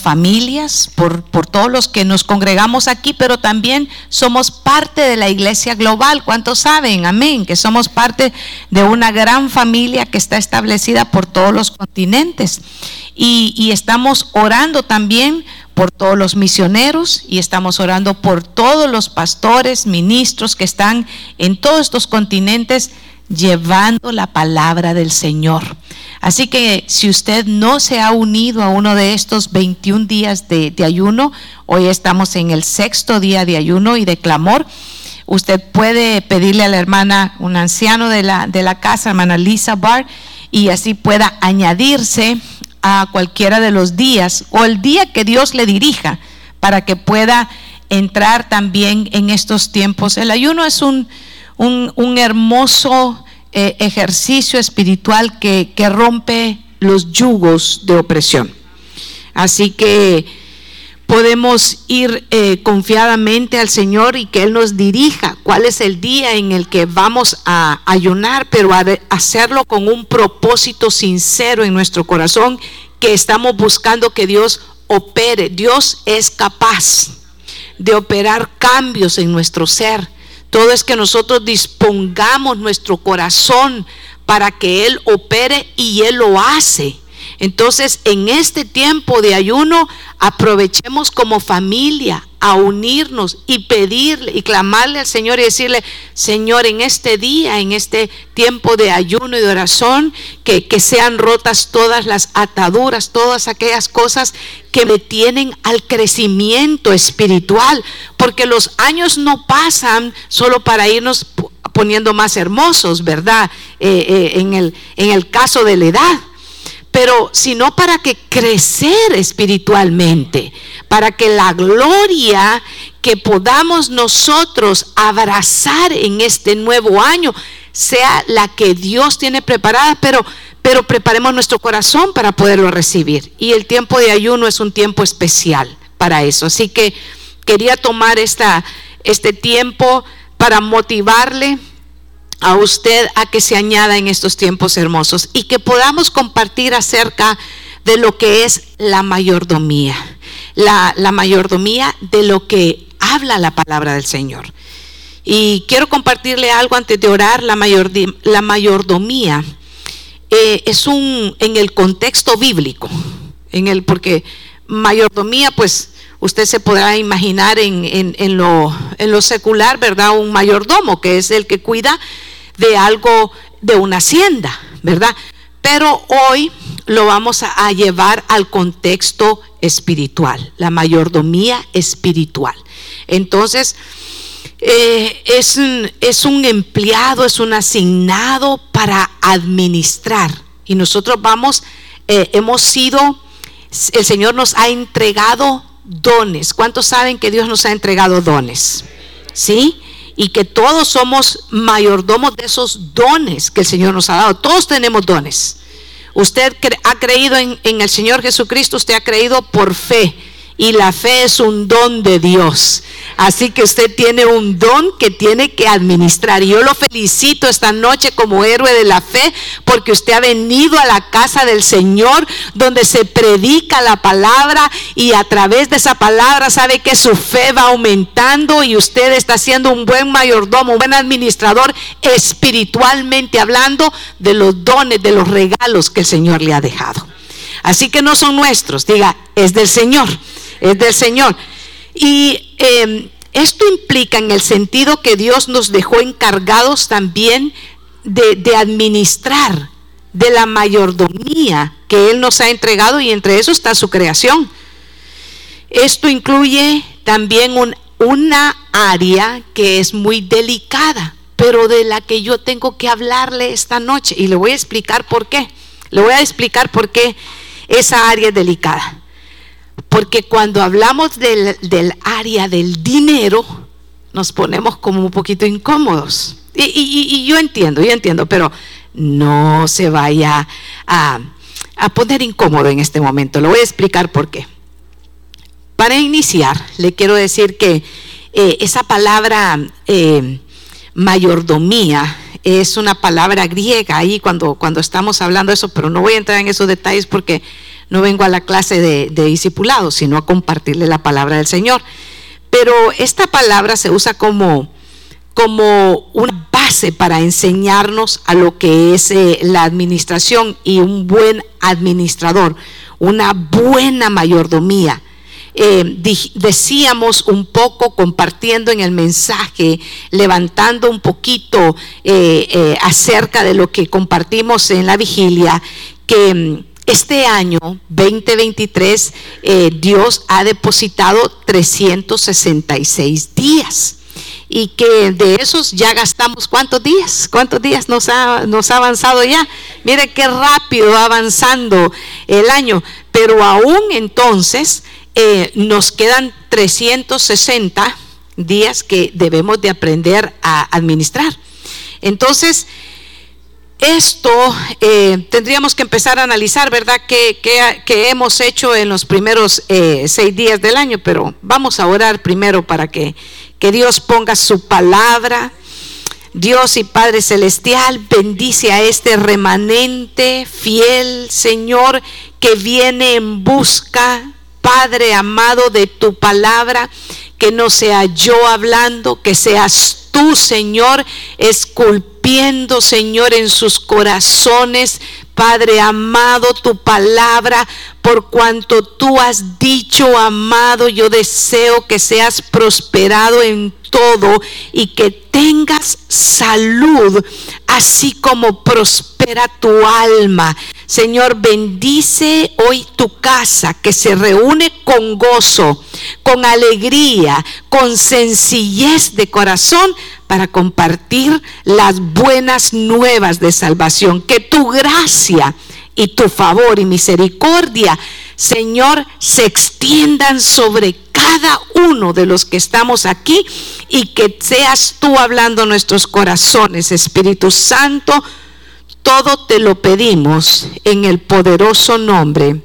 familias, por, por, todos los que nos congregamos aquí, pero también somos parte de la iglesia global. ¿Cuántos saben? Amén. Que somos parte de una gran familia que está establecida por todos los continentes. Y, y estamos orando también por todos los misioneros y estamos orando por todos los pastores, ministros que están en todos estos continentes llevando la palabra del Señor. Así que si usted no se ha unido a uno de estos 21 días de, ayuno, hoy estamos en el sexto día de ayuno y de clamor, usted puede pedirle a la hermana, un anciano de la, de la casa, hermana Lisa Barr, y así pueda añadirse a cualquiera de los días o el día que Dios le dirija para que pueda entrar también en estos tiempos. El ayuno es un, un hermoso eh, ejercicio espiritual que, rompe los yugos de opresión. Así que podemos ir eh, confiadamente al Señor y que Él nos dirija cuál es el día en el que vamos a ayunar, pero hacerlo con un propósito sincero en nuestro corazón, que estamos buscando que Dios opere. Dios es capaz de operar cambios en nuestro ser todo es que nosotros dispongamos nuestro corazón para que Él opere y Él lo hace. Entonces, en este tiempo de ayuno, aprovechemos como familia a unirnos y pedirle y clamarle al Señor y decirle, Señor, en este día, en este tiempo de ayuno y de oración, que, que sean rotas todas las ataduras, todas aquellas cosas que me tienen al crecimiento espiritual, porque los años no pasan solo para irnos poniendo más hermosos, ¿verdad? Eh, eh, en, el, en el caso de la edad pero sino para que crecer espiritualmente, para que la gloria que podamos nosotros abrazar en este nuevo año sea la que Dios tiene preparada, pero pero preparemos nuestro corazón para poderlo recibir. Y el tiempo de ayuno es un tiempo especial para eso. Así que quería tomar esta, este tiempo para motivarle a usted a que se añada en estos tiempos hermosos y que podamos compartir acerca de lo que es la mayordomía, la, mayordomía de lo que habla la palabra del Señor. Y quiero compartirle algo antes de orar, la, la mayordomía eh, es un, en el contexto bíblico, en el, porque mayordomía, pues usted se podrá imaginar en, en, lo, en lo secular, ¿verdad? Un mayordomo, que es el que cuida de algo, de una hacienda, ¿verdad? Pero hoy lo vamos a, llevar al contexto espiritual, la mayordomía espiritual. Entonces, eh, es, un, es un empleado, es un asignado para administrar. Y nosotros vamos, eh, hemos sido, el Señor nos ha entregado dones. ¿Cuántos saben que Dios nos ha entregado dones? ¿Sí? Y que todos somos mayordomos de esos dones que el Señor nos ha dado. Todos tenemos dones. Usted ha creído en, en el Señor Jesucristo, usted ha creído por fe y la fe es un don de Dios. Así que usted tiene un don que tiene que administrar. Y yo lo felicito esta noche como héroe de la fe porque usted ha venido a la casa del Señor donde se predica la palabra y a través de esa palabra sabe que su fe va aumentando y usted está siendo un buen mayordomo, un buen administrador espiritualmente hablando de los dones, de los regalos que el Señor le ha dejado. Así que no son nuestros, diga, es del Señor es del Señor. Y em, esto implica en el sentido que Dios nos dejó encargados también de, administrar, de la mayordomía que Él nos ha entregado y entre eso está su creación. Esto incluye también una área que es muy delicada, pero de la que yo tengo que hablarle esta noche y le voy a explicar por qué. Le voy a explicar por qué esa área es delicada. Porque cuando hablamos del, área del dinero, nos ponemos como un poquito incómodos. Y, yo entiendo, yo entiendo, pero no se vaya a, poner incómodo en este momento. Lo voy a explicar por qué. Para iniciar, le quiero decir que eh, esa palabra eh, mayordomía es una palabra griega ahí cuando, cuando estamos hablando de eso, pero no voy a entrar en esos detalles porque no vengo a la clase de, de discipulado, sino a compartirle la palabra del Señor. Pero esta palabra se usa como, como una base para enseñarnos a lo que es eh, la administración y un buen administrador, una buena mayordomía. Eh, decíamos un poco compartiendo en el mensaje, levantando un poquito eh, acerca de lo que compartimos en la vigilia, que mm, este año 2023 Dios ha depositado 366 días y que de esos ya gastamos cuántos días, cuántos días nos ha, nos ha avanzado ya. Mire qué rápido va avanzando el año, pero aún entonces eh, nos quedan 360 días que debemos de aprender a administrar. Entonces, esto eh, tendríamos que empezar a analizar, ¿verdad? ¿Qué, hemos hecho en los primeros eh, seis días del año? Pero vamos a orar primero para que que Dios ponga su palabra. Dios y Padre Celestial, bendice a este remanente fiel, Señor, que viene en busca, Padre amado, de tu palabra, que no sea yo hablando, que seas tú, Señor, esculpiendo, Señor, en sus corazones, Padre amado, tu palabra, por cuanto tú has dicho, amado, yo deseo que seas prosperado en todo y que tengas salud, así como prospera tu alma. Señor, bendice hoy tu casa que se reúne con gozo, con alegría, con sencillez de corazón para compartir las buenas nuevas de salvación. Que tu gracia y tu favor y misericordia, Señor, se extiendan sobre cada uno de los que estamos aquí y que seas tú hablando nuestros corazones, Espíritu Santo. Todo te lo pedimos en el poderoso nombre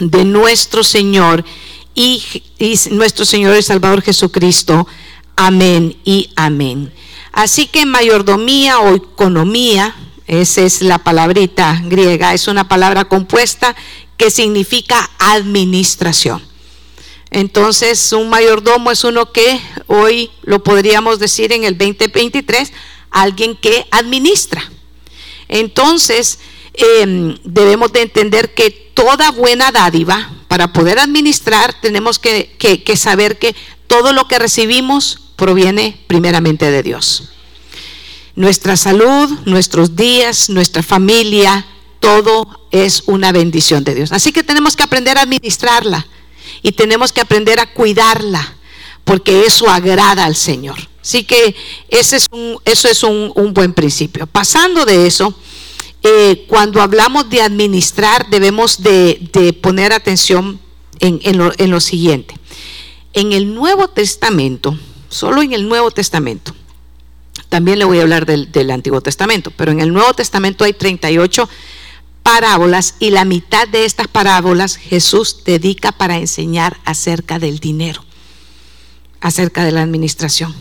de nuestro Señor y, nuestro Señor y Salvador Jesucristo. Amén y amén. Así que mayordomía o economía, esa es la palabrita griega, es una palabra compuesta que significa administración. Entonces, un mayordomo es uno que hoy lo podríamos decir en el 2023, alguien que administra. Entonces, em, debemos de entender que toda buena dádiva, para poder administrar, tenemos que saber que todo lo que recibimos proviene primeramente de Dios. Nuestra salud, nuestros días, nuestra familia, todo es una bendición de Dios. Así que tenemos que aprender a administrarla y tenemos que aprender a cuidarla, porque eso agrada al Señor. Así que ese es un, eso es un, buen principio. Pasando de eso, eh, cuando hablamos de administrar, debemos de, poner atención en, lo, en lo siguiente. En el Nuevo Testamento, solo en el Nuevo Testamento. También le voy a hablar del, Antiguo Testamento, pero en el Nuevo Testamento hay 38 parábolas y la mitad de estas parábolas Jesús dedica para enseñar acerca del dinero, acerca de la administración,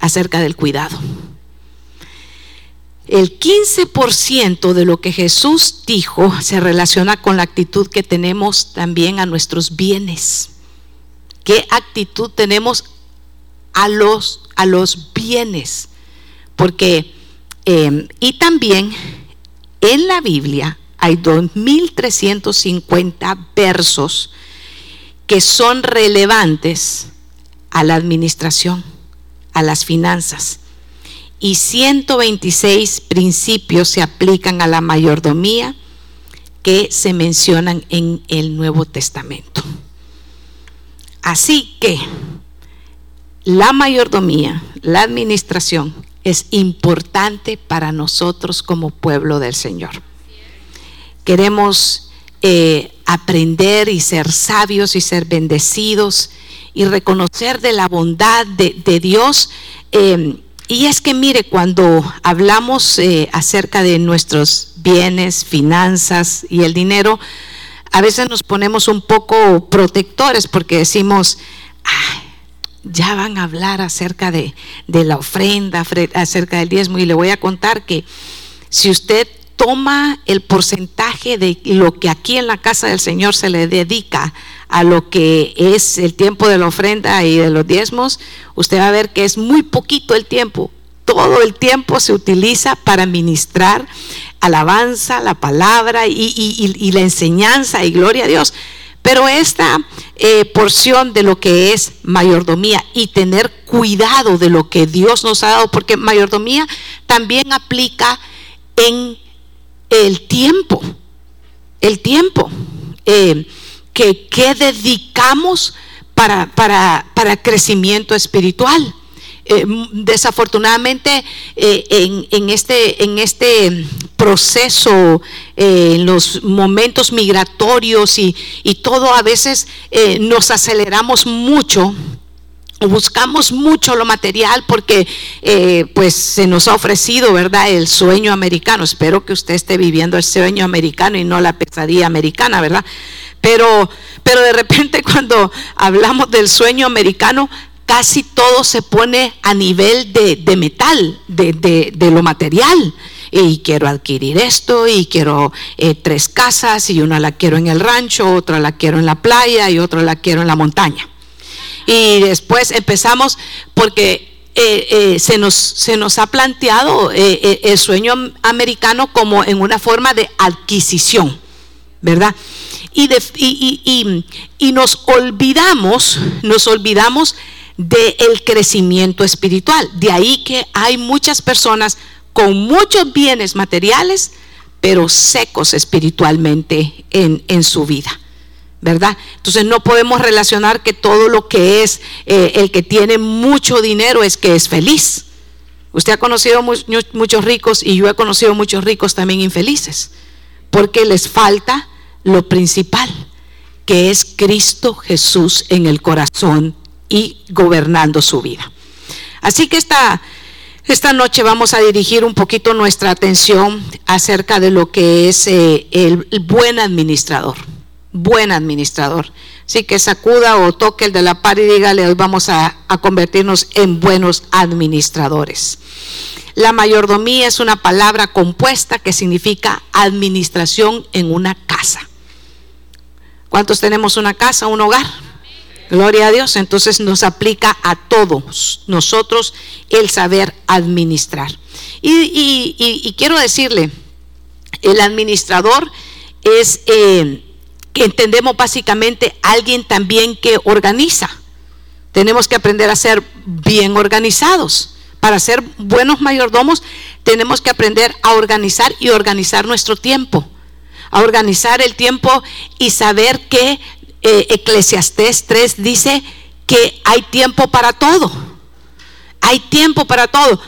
acerca del cuidado. El 15% de lo que Jesús dijo se relaciona con la actitud que tenemos también a nuestros bienes. ¿Qué actitud tenemos a los, a los bienes. Porque, em, y también en la Biblia hay 2.350 versos que son relevantes a la administración, a las finanzas. Y 126 principios se aplican a la mayordomía que se mencionan en el Nuevo Testamento. Así que la mayordomía, la administración es importante para nosotros como pueblo del Señor. Queremos eh, aprender y ser sabios y ser bendecidos y reconocer de la bondad de, Dios. Em, y es que mire, cuando hablamos eh, acerca de nuestros bienes, finanzas y el dinero, a veces nos ponemos un poco protectores porque decimos, ya van a hablar acerca de, la ofrenda, acerca del diezmo, y le voy a contar que si usted toma el porcentaje de lo que aquí en la casa del Señor se le dedica a lo que es el tiempo de la ofrenda y de los diezmos, usted va a ver que es muy poquito el tiempo. Todo el tiempo se utiliza para ministrar alabanza, la palabra y, la enseñanza y gloria a Dios. Pero esta eh, porción de lo que es mayordomía y tener cuidado de lo que Dios nos ha dado, porque mayordomía también aplica en el tiempo, el tiempo eh, que, dedicamos para, para, para crecimiento espiritual. Eh, desafortunadamente en, en, este, en este proceso, eh, en los momentos migratorios y, todo, a veces eh, nos aceleramos mucho buscamos mucho lo material porque eh, pues se nos ha ofrecido, ¿verdad? El sueño americano. Espero que usted esté viviendo el sueño americano y no la pesadilla americana, ¿verdad? Pero, pero de repente cuando hablamos del sueño americano, casi todo se pone a nivel de, metal, de, de lo material y quiero adquirir esto y quiero eh, tres casas y una la quiero en el rancho, otra la quiero en la playa y otra la quiero en la montaña. Y después empezamos porque eh, eh, se, nos, se nos ha planteado el sueño americano como en una forma de adquisición, ¿verdad? Y, y, y, nos olvidamos, nos olvidamos del crecimiento espiritual. De ahí que hay muchas personas con muchos bienes materiales, pero secos espiritualmente en, su vida. ¿Verdad? Entonces no podemos relacionar que todo lo que es eh, el que tiene mucho dinero es que es feliz. Usted ha conocido muchos ricos y yo he conocido muchos ricos también infelices, porque les falta lo principal, que es Cristo Jesús en el corazón y gobernando su vida. Así que esta esta noche vamos a dirigir un poquito nuestra atención acerca de lo que es eh, el, buen administrador. Buen administrador. Así que sacuda o toque el de la par y dígale, hoy vamos a, a convertirnos en buenos administradores. La mayordomía es una palabra compuesta que significa administración en una casa. ¿Cuántos tenemos una casa, un hogar? Gloria a Dios. Entonces nos aplica a todos nosotros el saber administrar. Y, quiero decirle, el administrador es, eh, entendemos básicamente, alguien también que organiza. Tenemos que aprender a ser bien organizados. Para ser buenos mayordomos tenemos que aprender a organizar y organizar nuestro tiempo. A organizar el tiempo y saber que eh, Eclesiastés 3 dice que hay tiempo para todo. Hay tiempo para todo.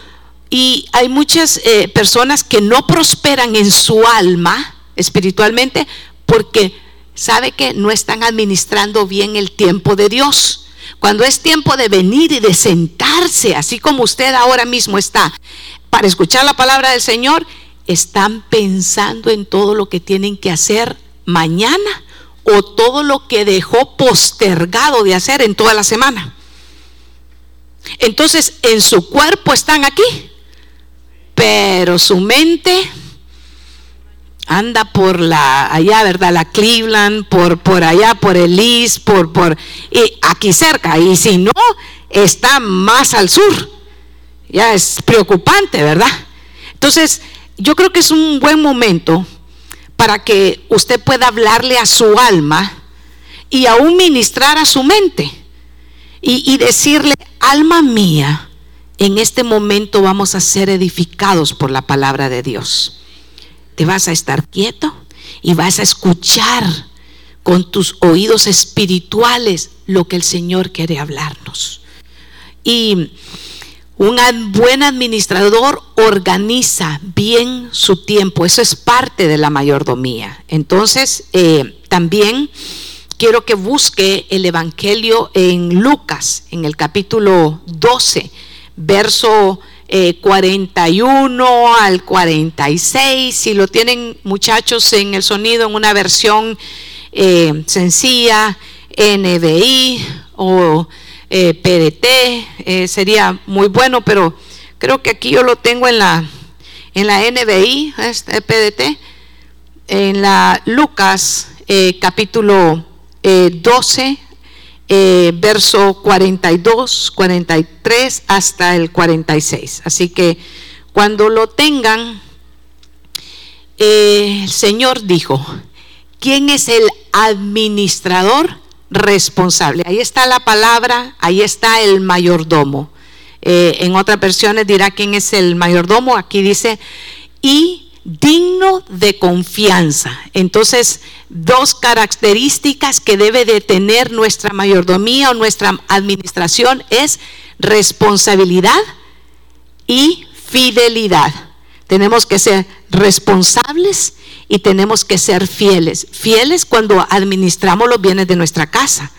Y hay muchas eh, personas que no prosperan en su alma espiritualmente porque sabe que no están administrando bien el tiempo de Dios. Cuando es tiempo de venir y de sentarse, así como usted ahora mismo está, para escuchar la palabra del Señor, están pensando en todo lo que tienen que hacer mañana o todo lo que dejó postergado de hacer en toda la semana. Entonces, en su cuerpo están aquí, pero su mente anda por la allá, ¿verdad? La Cleveland, por por allá, por el East, por por y aquí cerca y si no está más al sur. Ya es preocupante, ¿verdad? Entonces, yo creo que es un buen momento para que usted pueda hablarle a su alma y aún ministrar a su mente y, decirle, alma mía, en este momento vamos a ser edificados por la palabra de Dios. Te vas a estar quieto y vas a escuchar con tus oídos espirituales lo que el Señor quiere hablarnos. Y un buen administrador organiza bien su tiempo. Eso es parte de la mayordomía. Entonces, eh, también quiero que busque el Evangelio en Lucas, en el capítulo 12, verso 41 eh, al 46. Si lo tienen muchachos en el sonido, en una versión eh, sencilla, NBI o eh, PDT, sería muy bueno, pero creo que aquí yo lo tengo en la, en la NBI, este PDT, en la Lucas capítulo 12, eh, eh, verso 42, 43 hasta el 46. Así que cuando lo tengan, el Señor dijo, ¿quién es el administrador responsable? Ahí está la palabra, ahí está el mayordomo. en otras versiones dirá quién es el mayordomo, aquí dice, y digno de confianza. Entonces, dos características que debe de tener nuestra mayordomía o nuestra administración es responsabilidad y fidelidad. Tenemos que ser responsables y tenemos que ser fieles. Fieles cuando administramos los bienes de nuestra casa.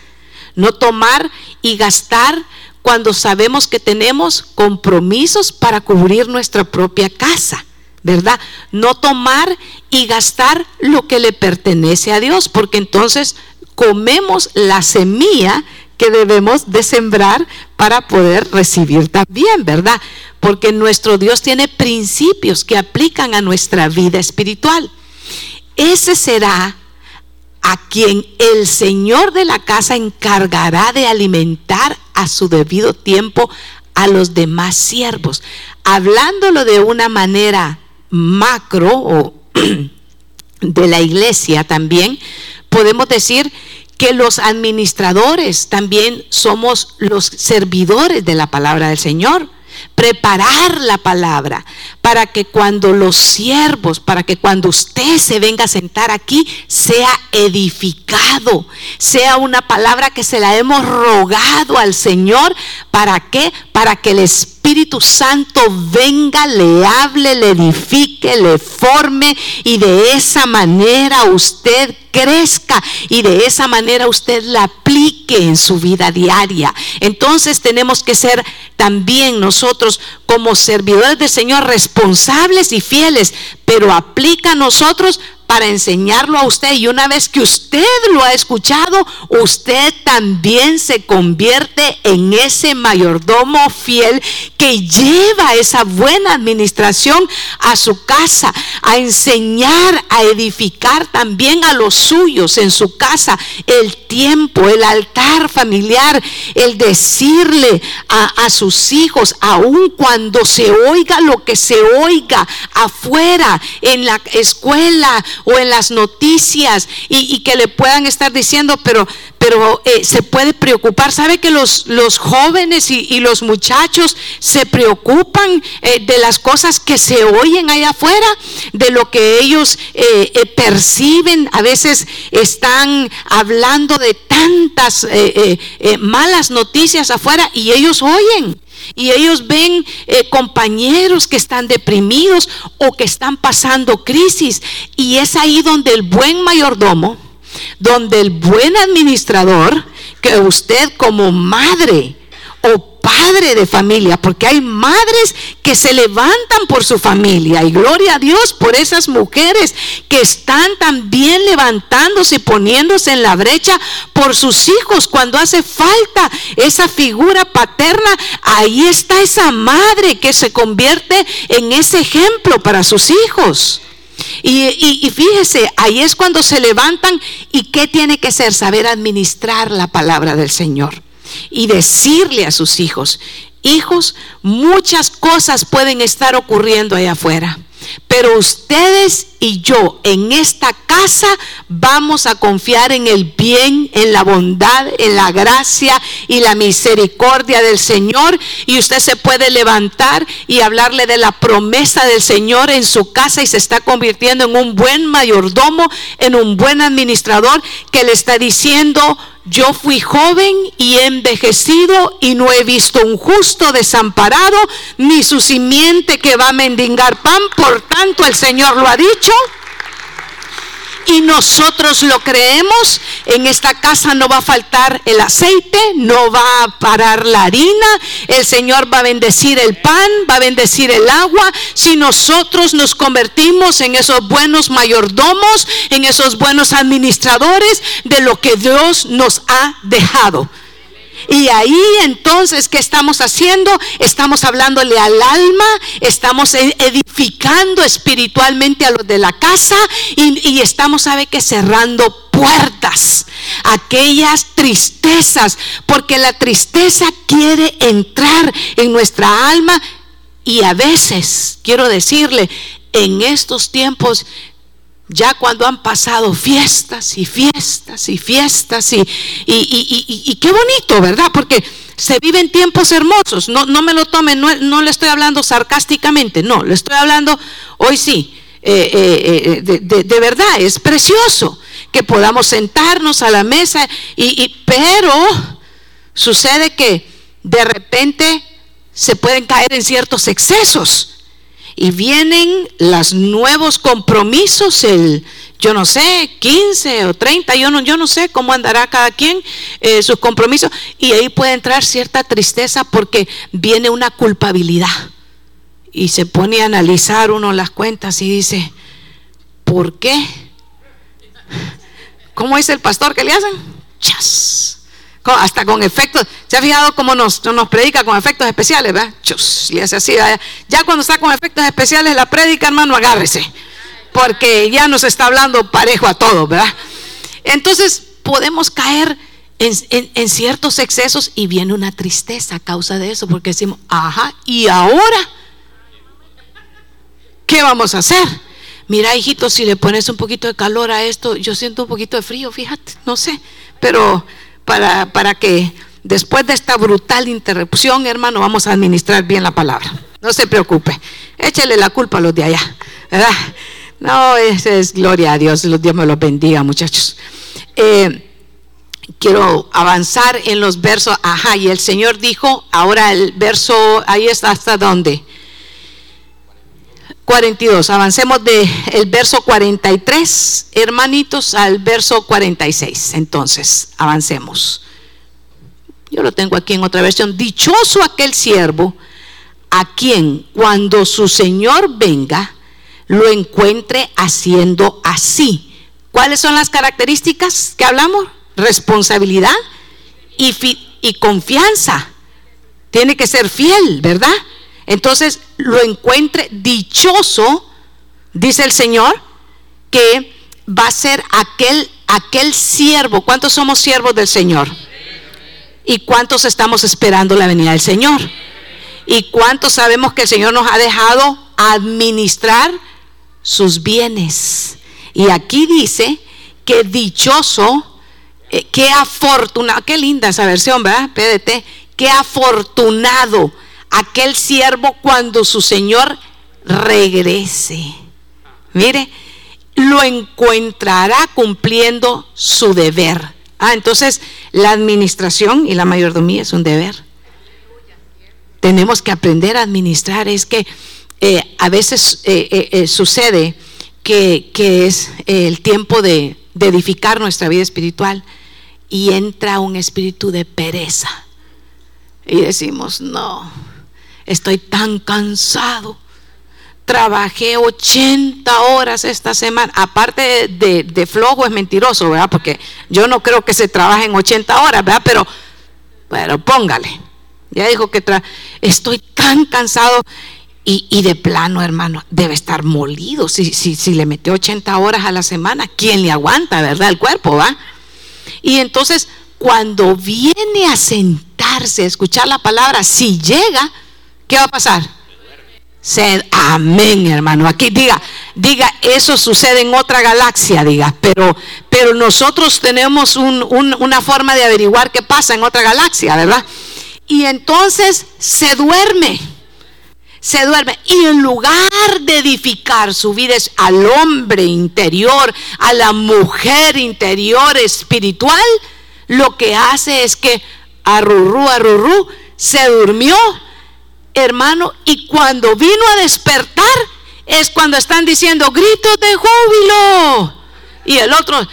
No tomar y gastar cuando sabemos que tenemos compromisos para cubrir nuestra propia casa. ¿Verdad? No tomar y gastar lo que le pertenece a Dios, porque entonces comemos la semilla que debemos de sembrar para poder recibir también, ¿verdad? Porque nuestro Dios tiene principios que aplican a nuestra vida espiritual. Ese será a quien el Señor de la casa encargará de alimentar a su debido tiempo a los demás siervos, hablándolo de una manera macro o de la iglesia también, podemos decir que los administradores también somos los servidores de la palabra del Señor. Preparar la palabra para que cuando los siervos, para que cuando usted se venga a sentar aquí, sea edificado, sea una palabra que se la hemos rogado al Señor. ¿Para qué? Para que el Espíritu Santo venga, le hable, le edifique, le forme y de esa manera usted crezca y de esa manera usted la aplique en su vida diaria. Entonces tenemos que ser también nosotros como servidores del Señor responsables y fieles, pero aplica a nosotros para enseñarlo a usted. Y una vez que usted lo ha escuchado, usted también se convierte en ese mayordomo fiel que lleva esa buena administración a su casa, a enseñar, a edificar también a los suyos en su casa el tiempo, el altar familiar, el decirle a, a sus hijos, aun cuando se oiga lo que se oiga afuera, en la escuela o en las noticias y, que le puedan estar diciendo, pero, pero eh, se puede preocupar. ¿Sabe que los, los jóvenes y, los muchachos se preocupan eh, de las cosas que se oyen allá afuera, de lo que ellos eh, perciben? A veces están hablando de tantas malas noticias afuera y ellos oyen. Y ellos ven eh, compañeros que están deprimidos o que están pasando crisis. Y es ahí donde el buen mayordomo, donde el buen administrador, que usted como madre o padre de familia, porque hay madres que se levantan por su familia y gloria a Dios por esas mujeres que están también levantándose y poniéndose en la brecha por sus hijos. Cuando hace falta esa figura paterna, ahí está esa madre que se convierte en ese ejemplo para sus hijos. Y, y, fíjese, ahí es cuando se levantan y qué tiene que ser, saber administrar la palabra del Señor y decirle a sus hijos, hijos, muchas cosas pueden estar ocurriendo allá afuera. Pero ustedes y yo en esta casa vamos a confiar en el bien, en la bondad, en la gracia y la misericordia del Señor. Y usted se puede levantar y hablarle de la promesa del Señor en su casa y se está convirtiendo en un buen mayordomo, en un buen administrador que le está diciendo, yo fui joven y envejecido y no he visto un justo desamparado, ni su simiente que va a mendigar pan. Por tanto, el Señor lo ha dicho y nosotros lo creemos, en esta casa no va a faltar el aceite, no va a parar la harina, el Señor va a bendecir el pan, va a bendecir el agua, si nosotros nos convertimos en esos buenos mayordomos, en esos buenos administradores de lo que Dios nos ha dejado. Y ahí entonces, ¿qué estamos haciendo? Estamos hablándole al alma, estamos e-, edificando espiritualmente a los de la casa y, estamos, ¿sabe que Cerrando puertas, aquellas tristezas, porque la tristeza quiere entrar en nuestra alma y a veces, quiero decirle, en estos tiempos ya cuando han pasado fiestas y fiestas y fiestas y, y, qué bonito, ¿verdad? Porque se viven tiempos hermosos, no, no me lo tomen, no, le estoy hablando sarcásticamente, no, le estoy hablando hoy sí, eh, eh, eh, de, verdad, es precioso que podamos sentarnos a la mesa, y, pero sucede que de repente se pueden caer en ciertos excesos y vienen los nuevos compromisos, el, yo no sé, 15 o 30, yo no, yo no sé cómo andará cada quien eh, sus compromisos, y ahí puede entrar cierta tristeza porque viene una culpabilidad. Y se pone a analizar uno las cuentas y dice, ¿por qué? ¿Cómo dice el pastor que le hacen? Chas hasta con efectos. ¿Se ha fijado cómo nos, nos predica con efectos especiales? ¿verdad? Chus, y hace así. Ya cuando está con efectos especiales la predica, hermano, agárrese. Porque ya nos está hablando parejo a todo, ¿verdad? Entonces podemos caer en, ciertos excesos y viene una tristeza a causa de eso, porque decimos, ajá, ¿y ahora? ¿Qué vamos a hacer? Mira, hijito, si le pones un poquito de calor a esto, yo siento un poquito de frío, fíjate, no sé, pero para, para que después de esta brutal interrupción, hermano, vamos a administrar bien la palabra. No se preocupe, échele la culpa a los de allá, ¿verdad? No, esa es gloria a Dios, Dios me los bendiga, muchachos. Eh, quiero avanzar en los versos, ajá, y el Señor dijo, ahora el verso, ahí está, ¿hasta dónde? 42, avancemos del el verso 43, hermanitos, al verso 46. Entonces, avancemos. Yo lo tengo aquí en otra versión. Dichoso aquel siervo a quien cuando su Señor venga, lo encuentre haciendo así. ¿Cuáles son las características que hablamos? Responsabilidad y, y confianza. Tiene que ser fiel, ¿verdad? Entonces lo encuentre dichoso, dice el Señor, que va a ser aquel, aquel siervo. ¿Cuántos somos siervos del Señor? ¿Y cuántos estamos esperando la venida del Señor? ¿Y cuántos sabemos que el Señor nos ha dejado administrar sus bienes? Y aquí dice que dichoso, eh, qué afortunado, qué linda esa versión, ¿verdad? PDT, qué afortunado aquel siervo cuando su Señor regrese. Mire, lo encontrará cumpliendo su deber. Ah, entonces la administración y la mayordomía es un deber. Tenemos que aprender a administrar. Es que eh, a veces eh, eh, sucede que, es el tiempo de edificar nuestra vida espiritual y entra un espíritu de pereza. Y decimos, no, estoy tan cansado. Trabajé 80 horas esta semana. Aparte de, flojo es mentiroso, ¿verdad? Porque yo no creo que se trabaje en 80 horas, ¿verdad? Pero, pero póngale. Ya dijo que estoy tan cansado y, de plano, hermano, debe estar molido. Si, si, si le metió 80 horas a la semana, ¿quién le aguanta, verdad? El cuerpo, ¿va? Y entonces, cuando viene a sentarse, a escuchar la palabra, si llega, ¿qué va a pasar? Sed, amén, hermano. Aquí diga, diga, eso sucede en otra galaxia, diga, pero, pero nosotros tenemos una forma de averiguar qué pasa en otra galaxia, ¿verdad? Y entonces se duerme, se duerme. Y en lugar de edificar su vida al hombre interior, a la mujer interior espiritual, lo que hace es que arrurú, arrurú, se durmió hermano, y cuando vino a despertar es cuando están diciendo gritos de júbilo. Y el otro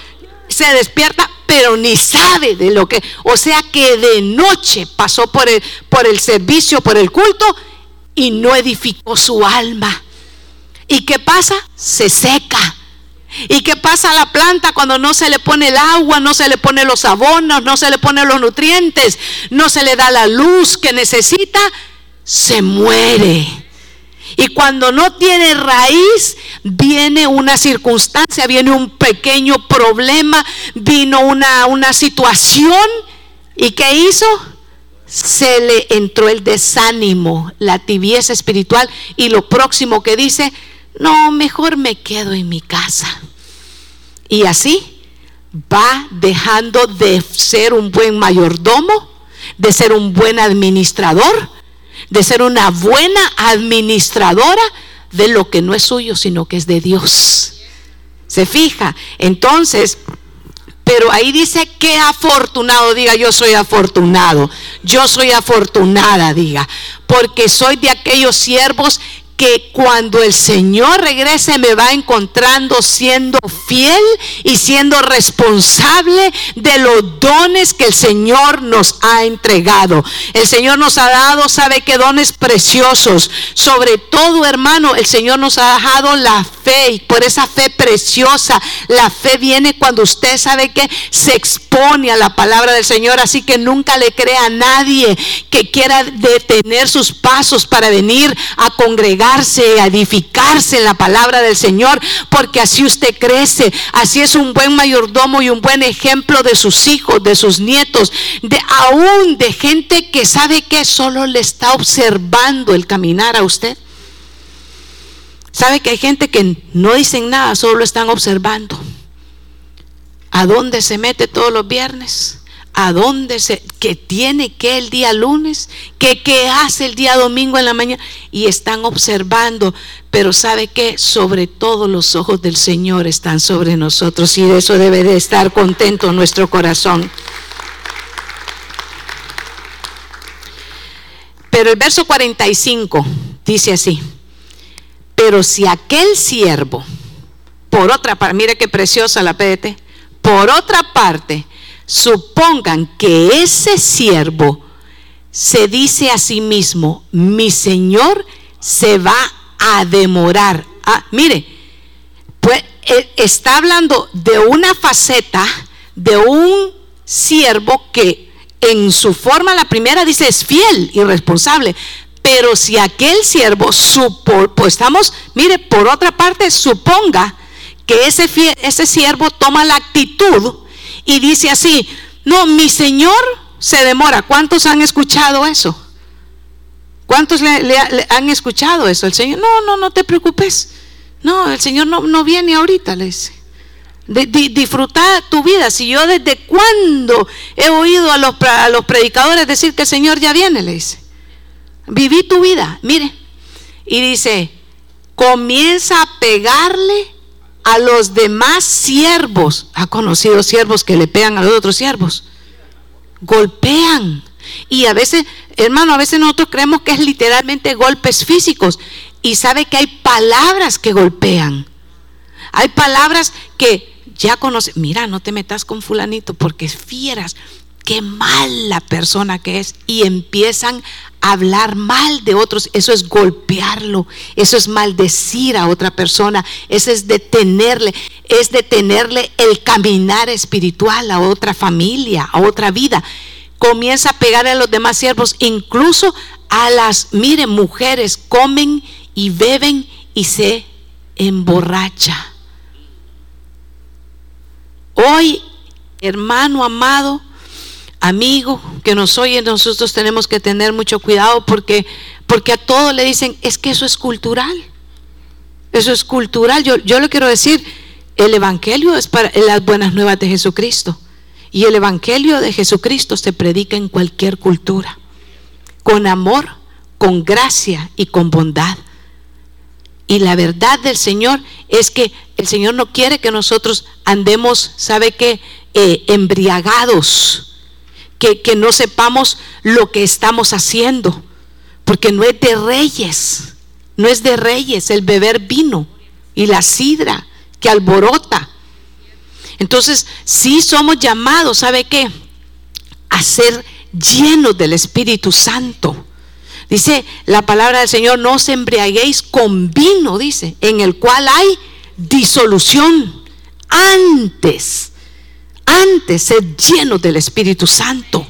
se despierta, pero ni sabe de lo que, o sea que de noche pasó por el, por el servicio, por el culto, y no edificó su alma. ¿Y qué pasa? Se seca. ¿Y qué pasa a la planta cuando no se le pone el agua, no se le pone los abonos, no se le pone los nutrientes, no se le da la luz que necesita? Se muere. Y cuando no tiene raíz, viene una circunstancia, viene un pequeño problema, vino una, una situación. ¿Y qué hizo? Se le entró el desánimo, la tibieza espiritual. Y lo próximo que dice, no, mejor me quedo en mi casa. Y así va dejando de ser un buen mayordomo, de ser un buen administrador de ser una buena administradora de lo que no es suyo, sino que es de Dios. ¿Se fija? Entonces, pero ahí dice que afortunado, diga yo soy afortunado, yo soy afortunada, diga, porque soy de aquellos siervos que cuando el Señor regrese me va encontrando siendo fiel y siendo responsable de los dones que el Señor nos ha entregado. El Señor nos ha dado, sabe qué dones preciosos. Sobre todo, hermano, el Señor nos ha dejado la fe y por esa fe preciosa, la fe viene cuando usted sabe que se expone a la palabra del Señor, así que nunca le crea a nadie que quiera detener sus pasos para venir a congregar a edificarse en la palabra del Señor, porque así usted crece, así es un buen mayordomo y un buen ejemplo de sus hijos, de sus nietos, de aún de gente que sabe que solo le está observando el caminar a usted. ¿Sabe que hay gente que no dicen nada, solo están observando? ¿A dónde se mete todos los viernes? A dónde se, que tiene que el día lunes, que qué hace el día domingo en la mañana, y están observando, pero sabe que sobre todo los ojos del Señor están sobre nosotros y de eso debe de estar contento nuestro corazón. Pero el verso 45 dice así, pero si aquel siervo, por otra parte, mire qué preciosa la PDT, por otra parte, supongan que ese siervo se dice a sí mismo, mi Señor se va a demorar. Ah, mire, pues eh, está hablando de una faceta de un siervo que en su forma, la primera dice es fiel y responsable, pero si aquel siervo, pues estamos, mire, por otra parte, suponga que ese, ese siervo toma la actitud y dice así, no, mi Señor se demora. ¿Cuántos han escuchado eso? ¿Cuántos le, han escuchado eso? El Señor, no, no, no te preocupes. No, el Señor no, no viene ahorita, le dice. disfrutar tu vida. Si yo desde cuándo he oído a los, a los predicadores decir que el Señor ya viene, le dice. Viví tu vida, mire. Y dice, comienza a pegarle a los demás siervos. ¿Ha conocido siervos que le pegan a los otros siervos? Golpean. Y a veces, hermano, a veces nosotros creemos que es literalmente golpes físicos. Y sabe que hay palabras que golpean. Hay palabras que ya conoce. Mira, no te metas con fulanito porque fieras. Qué mala persona que es. Y empiezan hablar mal de otros, eso es golpearlo, eso es maldecir a otra persona, eso es detenerle, es detenerle el caminar espiritual a otra familia, a otra vida. Comienza a pegar a los demás siervos, incluso a las, miren, mujeres comen y beben y se emborracha. Hoy, hermano amado, amigo que nos oye, nosotros tenemos que tener mucho cuidado porque, porque a todos le dicen, es que eso es cultural. Eso es cultural. Yo, yo le quiero decir, el Evangelio es para las buenas nuevas de Jesucristo. Y el Evangelio de Jesucristo se predica en cualquier cultura, con amor, con gracia y con bondad. Y la verdad del Señor es que el Señor no quiere que nosotros andemos, ¿sabe qué? Eh, embriagados que, no sepamos lo que estamos haciendo, porque no es de reyes, no es de reyes el beber vino y la sidra que alborota. Entonces, sí somos llamados, ¿sabe qué? A ser llenos del Espíritu Santo. Dice la palabra del Señor, no os embriaguéis con vino, dice, en el cual hay disolución, antes, antes ser llenos del Espíritu Santo.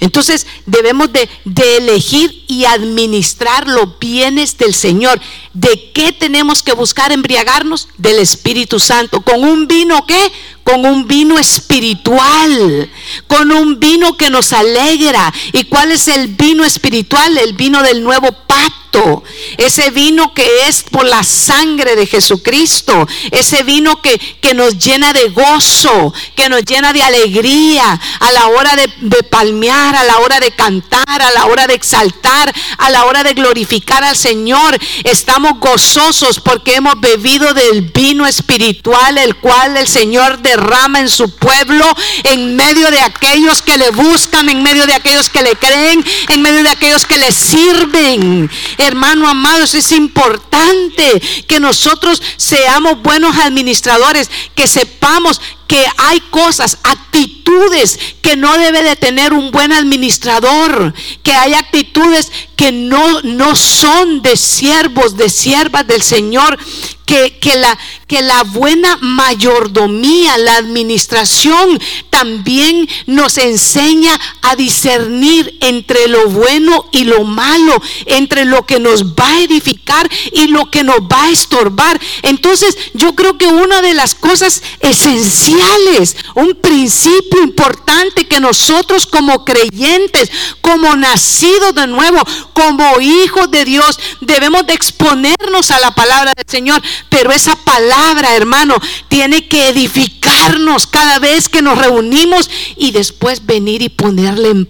Entonces debemos de, elegir y administrar los bienes del Señor. ¿De qué tenemos que buscar embriagarnos? Del Espíritu Santo. ¿Con un vino qué? Con un vino espiritual. Con un vino que nos alegra. ¿Y cuál es el vino espiritual? El vino del nuevo pacto. Ese vino que es por la sangre de Jesucristo. Ese vino que, que nos llena de gozo, que nos llena de alegría a la hora de, de palmear, a la hora de cantar, a la hora de exaltar, a la hora de glorificar al Señor. Estamos gozosos porque hemos bebido del vino espiritual, el cual el Señor derrama en su pueblo, en medio de aquellos que le buscan, en medio de aquellos que le creen, en medio de aquellos que le sirven. Hermano amados, es importante que nosotros seamos buenos administradores, que sepamos que hay cosas, actitudes que no debe de tener un buen administrador, que hay actitudes que no, no son de siervos, de siervas del Señor, que, que, la, que la buena mayordomía, la administración también nos enseña a discernir entre lo bueno y lo malo, entre lo que nos va a edificar y lo que nos va a estorbar. Entonces yo creo que una de las cosas esenciales, un principio importante que nosotros como creyentes, como nacidos de nuevo, como hijos de Dios, debemos de exponernos a la palabra del Señor. Pero esa palabra, hermano, tiene que edificarnos cada vez que nos reunimos y después venir y ponerle en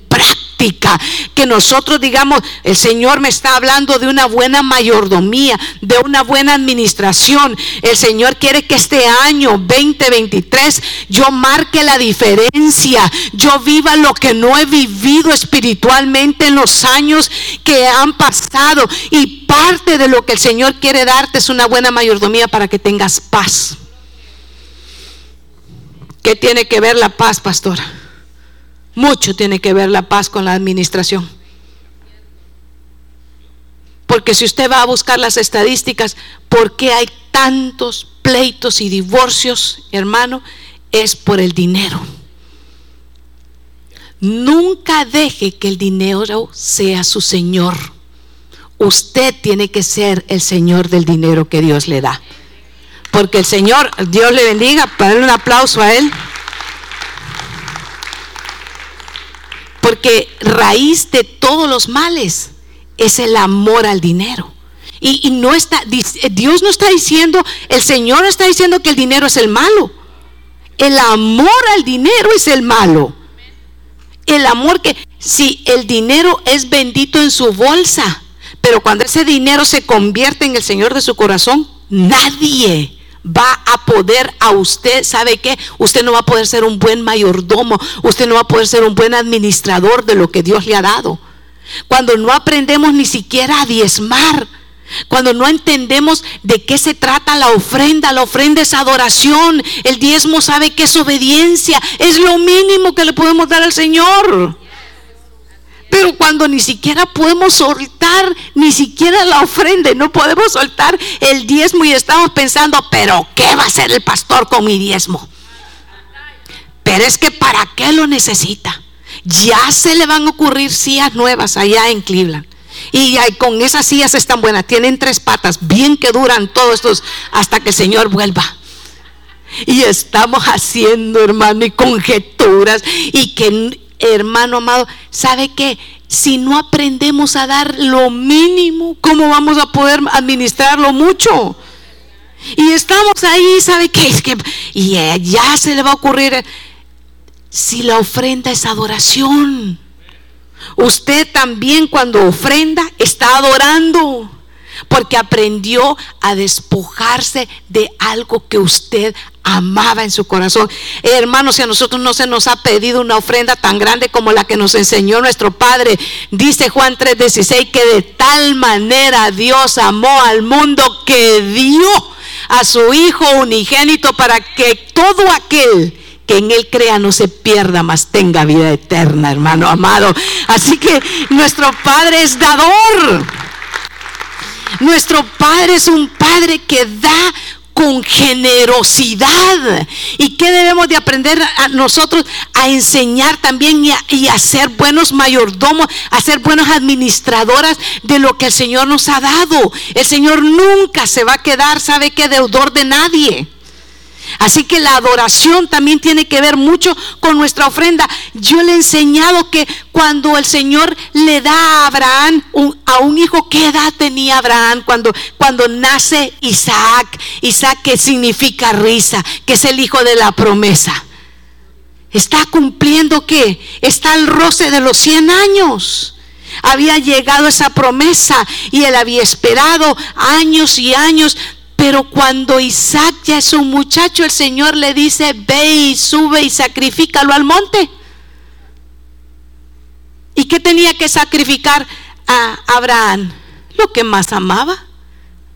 que nosotros digamos, el Señor me está hablando de una buena mayordomía, de una buena administración. El Señor quiere que este año 2023 yo marque la diferencia, yo viva lo que no he vivido espiritualmente en los años que han pasado. Y parte de lo que el Señor quiere darte es una buena mayordomía para que tengas paz. ¿Qué tiene que ver la paz, pastora? Mucho tiene que ver la paz con la administración. Porque si usted va a buscar las estadísticas, ¿por qué hay tantos pleitos y divorcios, hermano? Es por el dinero. Nunca deje que el dinero sea su Señor. Usted tiene que ser el Señor del dinero que Dios le da. Porque el Señor, Dios le bendiga, para darle un aplauso a Él. Porque raíz de todos los males es el amor al dinero. Y, no está, Dios no está diciendo, el Señor no está diciendo que el dinero es el malo. El amor al dinero es el malo. El amor que, si el dinero es bendito en su bolsa, pero cuando ese dinero se convierte en el Señor de su corazón, nadie va a poder a usted, ¿sabe qué? Usted no va a poder ser un buen mayordomo, usted no va a poder ser un buen administrador de lo que Dios le ha dado. Cuando no aprendemos ni siquiera a diezmar, cuando no entendemos de qué se trata la ofrenda, la ofrenda es adoración, el diezmo sabe que es obediencia, es lo mínimo que le podemos dar al Señor. Pero cuando ni siquiera podemos soltar, ni siquiera la ofrenda, no podemos soltar el diezmo y estamos pensando, pero ¿qué va a hacer el pastor con mi diezmo? Pero es que ¿para qué lo necesita? Ya se le van a ocurrir sillas nuevas allá en Cleveland. Y con esas sillas están buenas, tienen tres patas, bien que duran todos estos hasta que el Señor vuelva. Y estamos haciendo, hermano, y conjeturas y que hermano amado, ¿sabe qué? Si no aprendemos a dar lo mínimo, ¿cómo vamos a poder administrarlo mucho? Y estamos ahí, ¿sabe qué? Es que, y ya se le va a ocurrir, si la ofrenda es adoración, usted también cuando ofrenda está adorando porque aprendió a despojarse de algo que usted amaba en su corazón. hermanos, si a nosotros no se nos ha pedido una ofrenda tan grande como la que nos enseñó nuestro Padre, dice Juan 3:16 que de tal manera Dios amó al mundo que dio a su Hijo unigénito para que todo aquel que en Él crea no se pierda, mas tenga vida eterna, hermano amado. Así que nuestro Padre es dador. Nuestro Padre es un Padre que da con generosidad. ¿Y qué debemos de aprender a nosotros a enseñar también y a, y a ser buenos mayordomos, a ser buenos administradoras de lo que el Señor nos ha dado? El Señor nunca se va a quedar, ¿sabe qué? Deudor de nadie. Así que la adoración también tiene que ver mucho con nuestra ofrenda. Yo le he enseñado que cuando el Señor le da a Abraham a un hijo, ¿qué edad tenía Abraham cuando, cuando nace Isaac? Isaac que significa risa, que es el hijo de la promesa. Está cumpliendo qué? Está al roce de los 100 años había llegado esa promesa y él había esperado años y años pero cuando Isaac ya es un muchacho, el Señor le dice, ve y sube y sacrifícalo al monte. ¿Y qué tenía que sacrificar a Abraham? Lo que más amaba,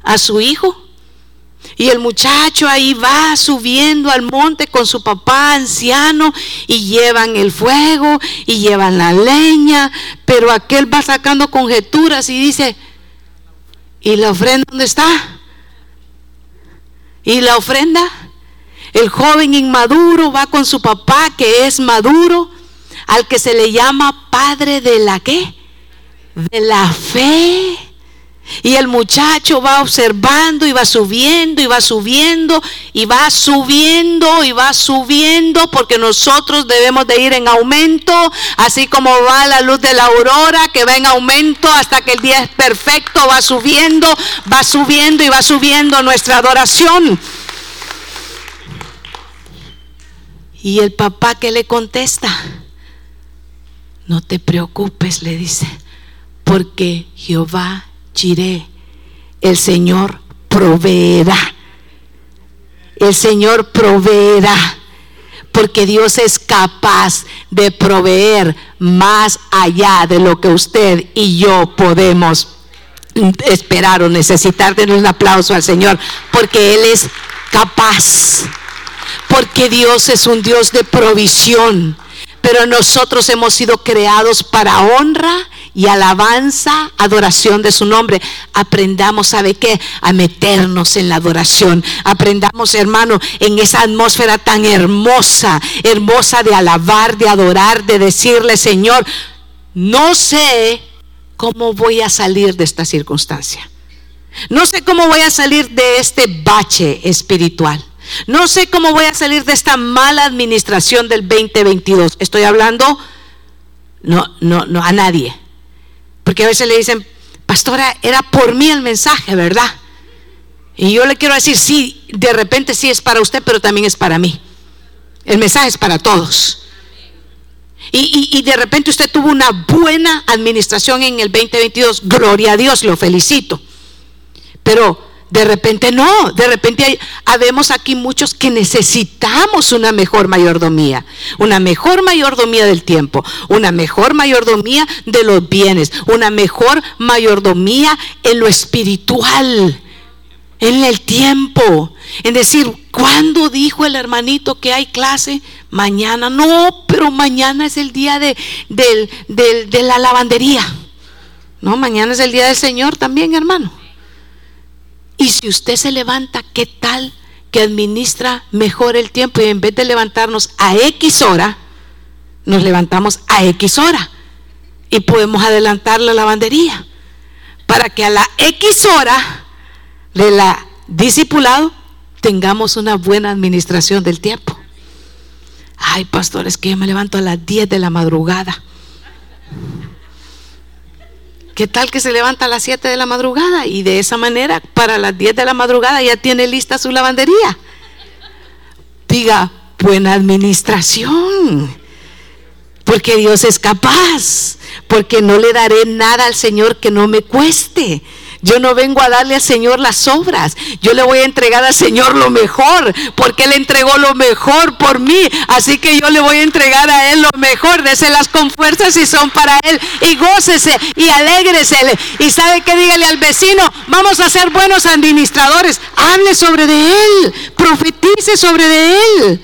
a su hijo. Y el muchacho ahí va subiendo al monte con su papá anciano y llevan el fuego y llevan la leña, pero aquel va sacando conjeturas y dice, ¿y la ofrenda dónde está? ¿Y la ofrenda? El joven inmaduro va con su papá que es maduro, al que se le llama padre de la qué? De la fe. Y el muchacho va observando y va subiendo y va subiendo y va subiendo y va subiendo porque nosotros debemos de ir en aumento, así como va la luz de la aurora que va en aumento hasta que el día es perfecto, va subiendo, va subiendo y va subiendo nuestra adoración. Y el papá que le contesta, no te preocupes, le dice, porque Jehová Chiré, el Señor proveerá. El Señor proveerá. Porque Dios es capaz de proveer más allá de lo que usted y yo podemos esperar o necesitar. Denle un aplauso al Señor. Porque Él es capaz. Porque Dios es un Dios de provisión. Pero nosotros hemos sido creados para honra y alabanza, adoración de su nombre. Aprendamos, ¿sabe qué? A meternos en la adoración. Aprendamos, hermano, en esa atmósfera tan hermosa, hermosa de alabar, de adorar, de decirle, Señor, no sé cómo voy a salir de esta circunstancia. No sé cómo voy a salir de este bache espiritual. No sé cómo voy a salir de esta mala administración del 2022. Estoy hablando no, no, no a nadie. Porque a veces le dicen, pastora, era por mí el mensaje, ¿verdad? Y yo le quiero decir, sí, de repente sí es para usted, pero también es para mí. El mensaje es para todos. Y, y, de repente usted tuvo una buena administración en el 2022. Gloria a Dios, lo felicito. Pero de repente no, de repente hay, habemos aquí muchos que necesitamos una mejor mayordomía, una mejor mayordomía del tiempo, una mejor mayordomía de los bienes, una mejor mayordomía en lo espiritual, en el tiempo, en decir, ¿cuándo dijo el hermanito que hay clase? Mañana, no, pero mañana es el día de, de la lavandería. No, mañana es el día del Señor también, hermano. Y si usted se levanta, ¿qué tal que administra mejor el tiempo? Y en vez de levantarnos a X hora, nos levantamos a X hora. Y podemos adelantar la lavandería. Para que a la X hora de la discipulado tengamos una buena administración del tiempo. Ay, pastor, es que yo me levanto a las 10 de la madrugada. ¿Qué tal que se levanta a las 7 de la madrugada y de esa manera para las 10 de la madrugada ya tiene lista su lavandería? Diga, buena administración, porque Dios es capaz, porque no le daré nada al Señor que no me cueste. Yo no vengo a darle al Señor las obras. Yo le voy a entregar al Señor lo mejor, porque Él entregó lo mejor por mí. Así que yo le voy a entregar a Él lo mejor. Déselas con fuerzas si son para Él. Y gócese y alégrese. Y sabe que dígale al vecino, vamos a ser buenos administradores. Hable sobre de Él. Profetice sobre de Él.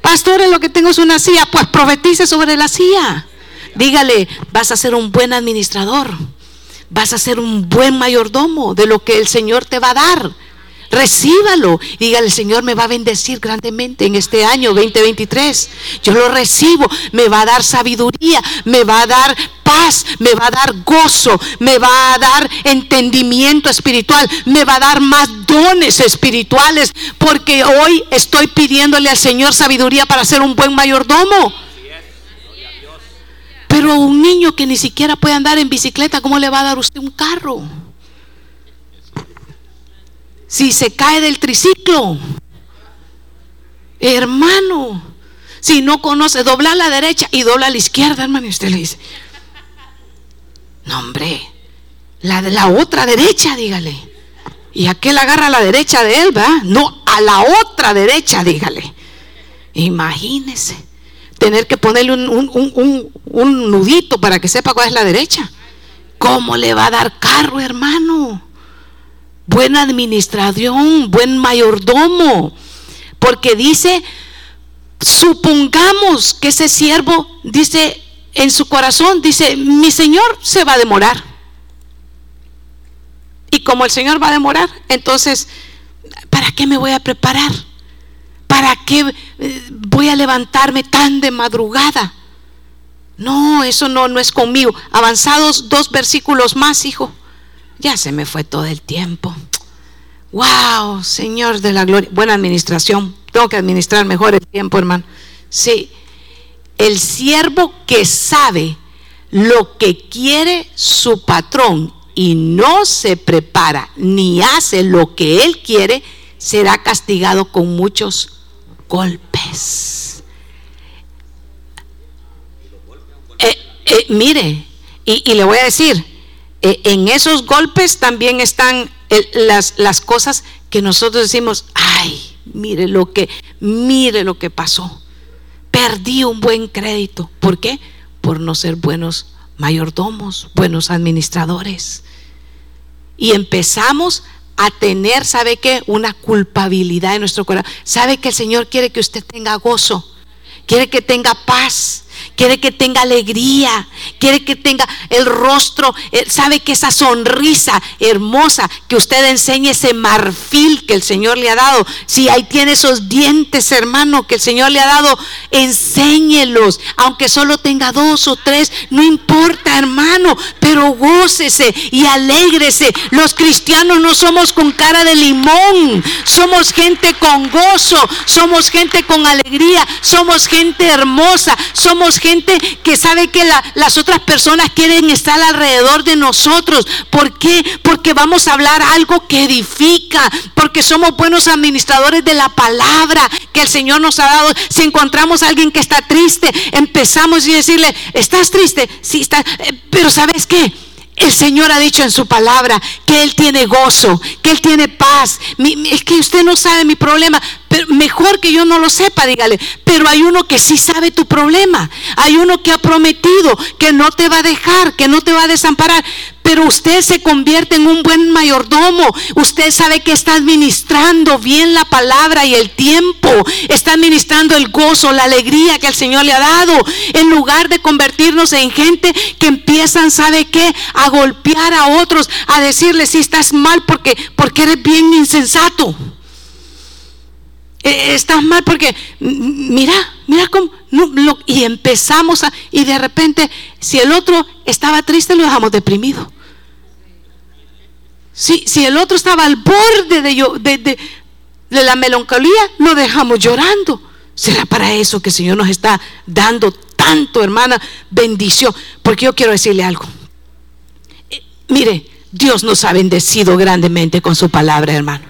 Pastores, lo que tengo es una silla. Pues profetice sobre la silla. Dígale, vas a ser un buen administrador vas a ser un buen mayordomo de lo que el Señor te va a dar. recíbalo. Dígale, el Señor me va a bendecir grandemente en este año 2023. Yo lo recibo, me va a dar sabiduría, me va a dar paz, me va a dar gozo, me va a dar entendimiento espiritual, me va a dar más dones espirituales, porque hoy estoy pidiéndole al Señor sabiduría para ser un buen mayordomo. Pero un niño que ni siquiera puede andar en bicicleta, ¿cómo le va a dar usted un carro? Si se cae del triciclo, hermano, si no conoce, dobla a la derecha y dobla a la izquierda, hermano, y usted le dice, no, hombre, la la otra derecha, dígale. Y aquel agarra a la derecha de él. No, a la otra derecha, dígale. Imagínese tener que ponerle un, nudito para que sepa cuál es la derecha. ¿Cómo le va a dar carro, hermano? Buena administración, buen mayordomo. Porque dice, supongamos que ese siervo dice en su corazón, dice, mi Señor se va a demorar. Y como el Señor va a demorar, entonces, ¿para qué me voy a preparar? ¿Para qué eh, voy a levantarme tan de madrugada? No, eso no, no es conmigo. Avanzados dos versículos más, hijo. Ya se me fue todo el tiempo. Wow, Señor de la gloria. Buena administración. Tengo que administrar mejor el tiempo, hermano. Sí. El siervo que sabe lo que quiere su patrón y no se prepara ni hace lo que él quiere, será castigado con muchos golpes. Eh, eh, mire, y, le voy a decir, eh, en esos golpes también están las, las cosas que nosotros decimos, ay, mire lo que, mire lo que pasó. Perdí un buen crédito. ¿Por qué? Por no ser buenos mayordomos, buenos administradores. Y empezamos a tener, ¿sabe qué? Una culpabilidad en nuestro corazón. ¿Sabe que el Señor quiere que usted tenga gozo? Quiere que tenga paz quiere que tenga alegría, quiere que tenga el rostro, eh, sabe que esa sonrisa hermosa, que usted enseñe ese marfil que el Señor le ha dado. Si ahí tiene esos dientes, hermano, que el Señor le ha dado, enséñelos, aunque solo tenga dos o tres, no importa, hermano, pero gócese y alégrese. Los cristianos no somos con cara de limón, somos gente con gozo, somos gente con alegría, somos gente hermosa, somos gente que sabe que otras personas quieren estar alrededor de nosotros. ¿Por qué? Porque vamos a hablar algo que edifica, porque somos buenos administradores de la palabra que el Señor nos ha dado. Si encontramos a alguien que está triste, empezamos y decirle, ¿estás triste? Sí, está. Eh, pero ¿sabes qué? El Señor ha dicho en su palabra que Él tiene gozo, que Él tiene paz. es que usted no sabe mi problema, pero mejor que yo no lo sepa, dígale. Pero hay uno que sí sabe tu problema. Hay uno que ha prometido que no te va a dejar, que no te va a desamparar pero usted se convierte en un buen mayordomo. Usted sabe que está administrando bien la palabra y el tiempo. Está administrando el gozo, la alegría que el Señor le ha dado. En lugar de convertirnos en gente que empiezan, ¿sabe qué? A golpear a otros, a decirles si estás mal porque, porque eres bien insensato. E, estás mal porque mira, mira cómo y empezamos a y de repente si el otro estaba triste lo dejamos deprimido. Si, si el otro estaba al borde de, de, de la melancolía, lo dejamos llorando. ¿Será para eso que el Señor nos está dando tanto, hermana, bendición? Porque yo quiero decirle algo. Eh, mire, Dios nos ha bendecido grandemente con su palabra, hermano.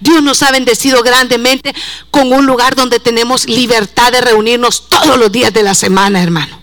Dios nos ha bendecido grandemente con un lugar donde tenemos libertad de reunirnos todos los días de la semana, hermano.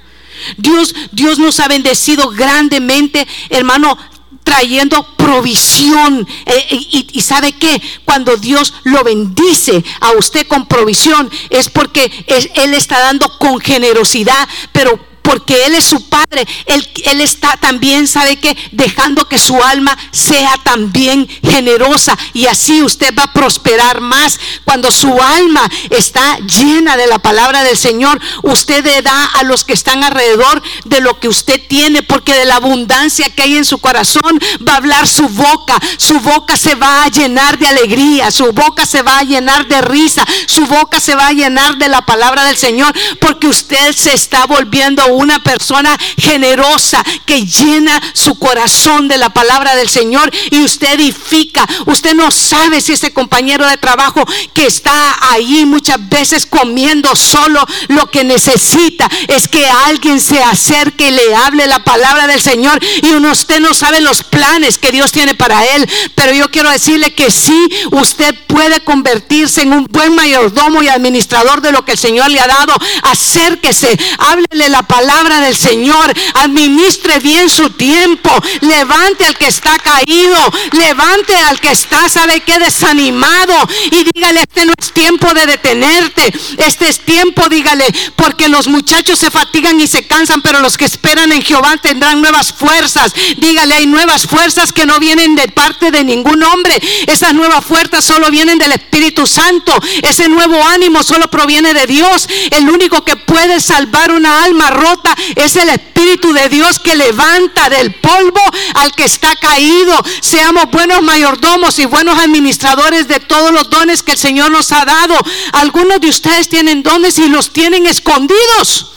Dios, Dios nos ha bendecido grandemente, hermano, trayendo provisión. Eh, y, y, sabe que cuando Dios lo bendice a usted con provisión es porque Él está dando con generosidad, pero porque Él es su Padre. Él, está también, ¿sabe que Dejando que su alma sea también generosa y así usted va a prosperar más. Cuando su alma está llena de la palabra del Señor, usted le da a los que están alrededor de lo que usted tiene, porque de la abundancia que hay en su corazón va a hablar su boca. Su boca se va a llenar de alegría, su boca se va a llenar de risa, su boca se va a llenar de la palabra del Señor, porque usted se está volviendo una persona generosa que llena su corazón de la palabra del Señor y usted edifica. Usted no sabe si ese compañero de trabajo que está ahí muchas veces comiendo solo lo que necesita es que alguien se acerque y le hable la palabra del Señor y usted no sabe los planes que Dios tiene para él, pero yo quiero decirle que sí, usted puede convertirse en un buen mayordomo y administrador de lo que el Señor le ha dado. Acérquese, háblele la palabra del Señor, administre bien su tiempo, levante al que está caído, levante al que está, sabe qué, desanimado y dígale, este no es tiempo de detenerte, este es tiempo, dígale, porque los muchachos se fatigan y se cansan, pero los que esperan en Jehová tendrán nuevas fuerzas. Dígale, hay nuevas fuerzas que no vienen de parte de ningún hombre. Esas nuevas fuerzas solo vienen del Espíritu Santo. Ese nuevo ánimo solo proviene de Dios. El único que puede salvar una alma rota es el Espíritu de Dios que levanta del polvo al que está caído. Seamos buenos mayordomos y buenos administradores de todos los dones que el Señor nos ha dado. Algunos de ustedes tienen dones y los tienen escondidos.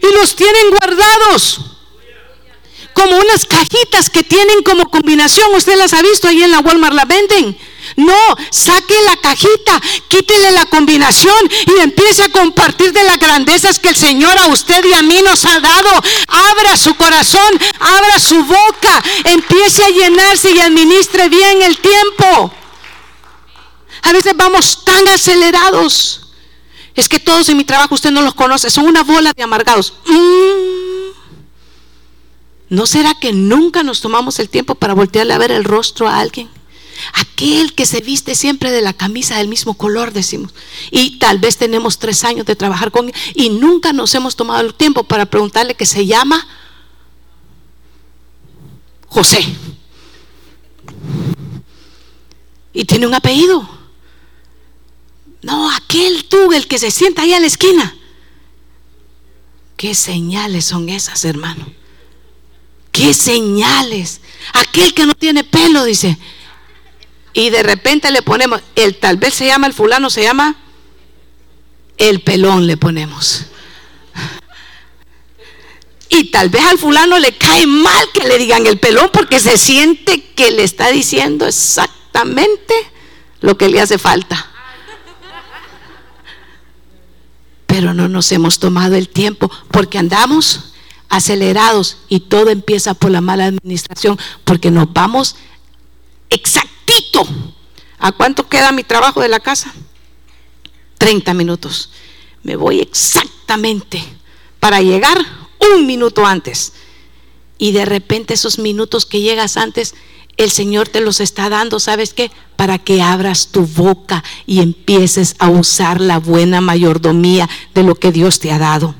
Y los tienen guardados como unas cajitas que tienen como combinación. Usted las ha visto ahí en la Walmart, la venden. No, saque la cajita, quítele la combinación y empiece a compartir de las grandezas que el Señor a usted y a mí nos ha dado. Abra su corazón, abra su boca, empiece a llenarse y administre bien el tiempo. A veces vamos tan acelerados. Es que todos en mi trabajo usted no los conoce, son una bola de amargados. Mm. ¿No será que nunca nos tomamos el tiempo para voltearle a ver el rostro a alguien? Aquel que se viste siempre de la camisa del mismo color, decimos. Y tal vez tenemos tres años de trabajar con él y nunca nos hemos tomado el tiempo para preguntarle que se llama José. Y tiene un apellido. No, aquel tú, el que se sienta ahí a la esquina. ¿Qué señales son esas, hermano? ¿Qué señales? Aquel que no tiene pelo, dice. Y de repente le ponemos, el tal vez se llama el fulano, se llama el pelón, le ponemos. Y tal vez al fulano le cae mal que le digan el pelón porque se siente que le está diciendo exactamente lo que le hace falta. Pero no nos hemos tomado el tiempo porque andamos acelerados y todo empieza por la mala administración porque nos vamos exactito. ¿A cuánto queda mi trabajo de la casa? 30 minutos. Me voy exactamente para llegar un minuto antes. Y de repente esos minutos que llegas antes, el Señor te los está dando, ¿sabes qué? Para que abras tu boca y empieces a usar la buena mayordomía de lo que Dios te ha dado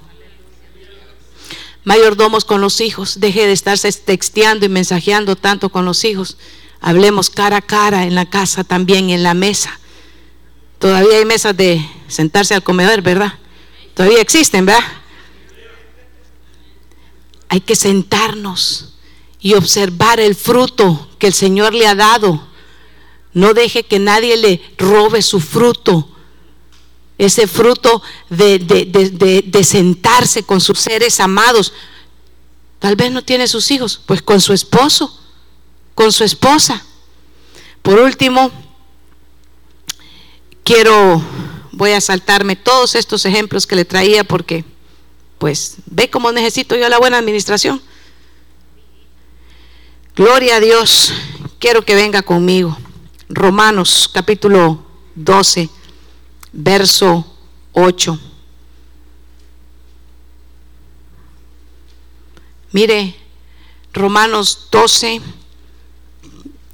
mayordomos con los hijos. Deje de estarse texteando y mensajeando tanto con los hijos. Hablemos cara a cara en la casa también, en la mesa. Todavía hay mesas de sentarse al comedor, ¿verdad? Todavía existen, ¿verdad? Hay que sentarnos y observar el fruto que el Señor le ha dado. No deje que nadie le robe su fruto ese fruto de, sentarse con sus seres amados. Tal vez no tiene sus hijos, pues con su esposo, con su esposa. Por último, quiero, voy a saltarme todos estos ejemplos que le traía porque, pues, ve cómo necesito yo la buena administración. Gloria a Dios, quiero que venga conmigo. Romanos capítulo 12 verso 8. Mire, Romanos 12,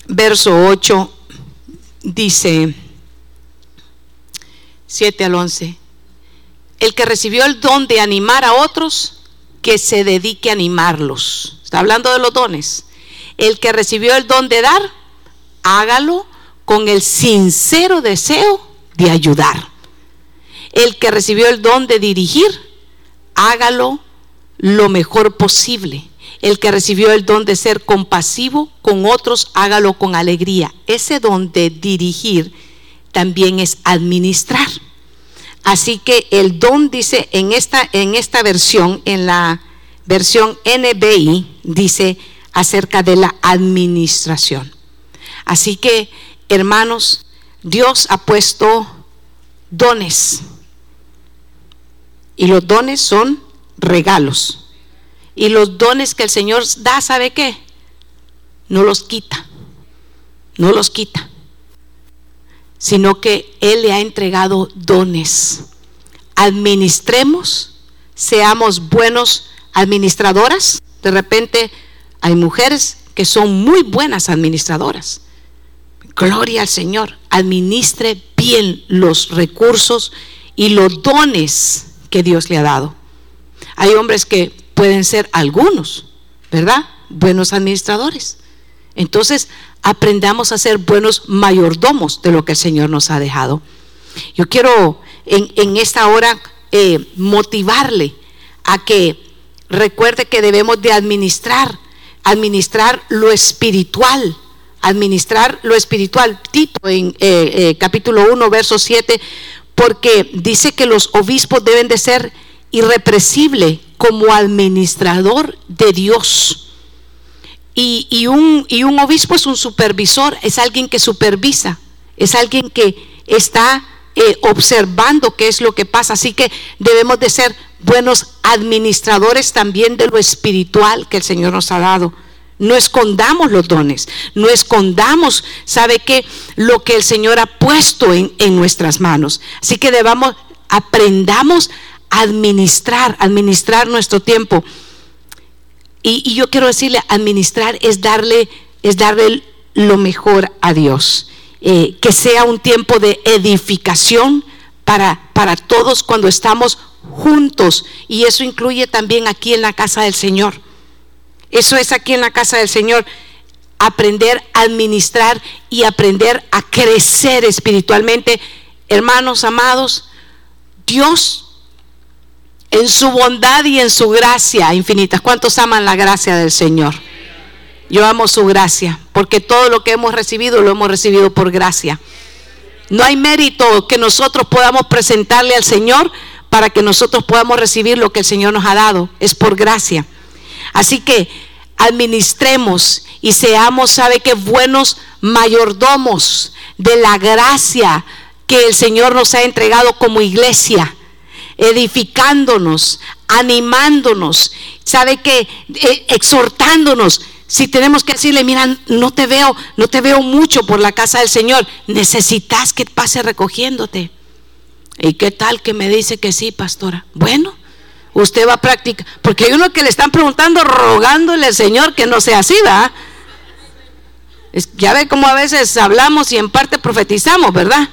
verso 8, dice 7 al 11. El que recibió el don de animar a otros, que se dedique a animarlos. Está hablando de los dones. El que recibió el don de dar, hágalo con el sincero deseo de ayudar. El que recibió el don de dirigir, hágalo lo mejor posible. El que recibió el don de ser compasivo con otros, hágalo con alegría. Ese don de dirigir también es administrar. Así que el don dice en esta, en esta versión, en la versión NBI, dice acerca de la administración. Así que, hermanos, Dios ha puesto dones. Y los dones son regalos. Y los dones que el Señor da, ¿sabe qué? No los quita. No los quita sino que Él le ha entregado dones. Administremos, seamos buenos administradoras. De repente hay mujeres que son muy buenas administradoras. Gloria al Señor. Administre bien los recursos y los dones que Dios le ha dado. Hay hombres que pueden ser algunos, ¿verdad? Buenos administradores. Entonces, aprendamos a ser buenos mayordomos de lo que el Señor nos ha dejado. Yo quiero en, esta hora eh, motivarle a que recuerde que debemos de administrar, administrar lo espiritual, administrar lo espiritual. Tito en eh, eh, capítulo 1, verso 7, porque dice que los obispos deben de ser irrepresibles como administrador de Dios y, un, obispo es un supervisor, es alguien que supervisa, es alguien que está eh, observando qué es lo que pasa. Así que debemos de ser buenos administradores también de lo espiritual que el Señor nos ha dado. No escondamos los dones, no escondamos, ¿sabe qué? Lo que el Señor ha puesto en, en nuestras manos. Así que debamos, aprendamos administrar, administrar nuestro tiempo. Y, yo quiero decirle, administrar es darle, es darle lo mejor a Dios. Eh, que sea un tiempo de edificación para, para todos cuando estamos juntos. Y eso incluye también aquí en la casa del Señor. Eso es aquí en la casa del Señor. Aprender a administrar y aprender a crecer espiritualmente. Hermanos amados, Dios en su bondad y en su gracia infinita. ¿Cuántos aman la gracia del Señor? Yo amo su gracia, porque todo lo que hemos recibido lo hemos recibido por gracia. No hay mérito que nosotros podamos presentarle al Señor para que nosotros podamos recibir lo que el Señor nos ha dado. Es por gracia. Así que administremos y seamos, sabe que buenos mayordomos de la gracia que el Señor nos ha entregado como iglesia edificándonos, animándonos, ¿sabe qué? Eh, exhortándonos. Si tenemos que decirle, mira, no te veo, no te veo mucho por la casa del Señor, necesitas que pase recogiéndote. ¿Y qué tal que me dice que sí, pastora? Bueno, usted va a practicar, porque hay uno que le están preguntando, rogándole al Señor que no sea así, ¿verdad? ya ve cómo a veces hablamos y en parte profetizamos, ¿verdad?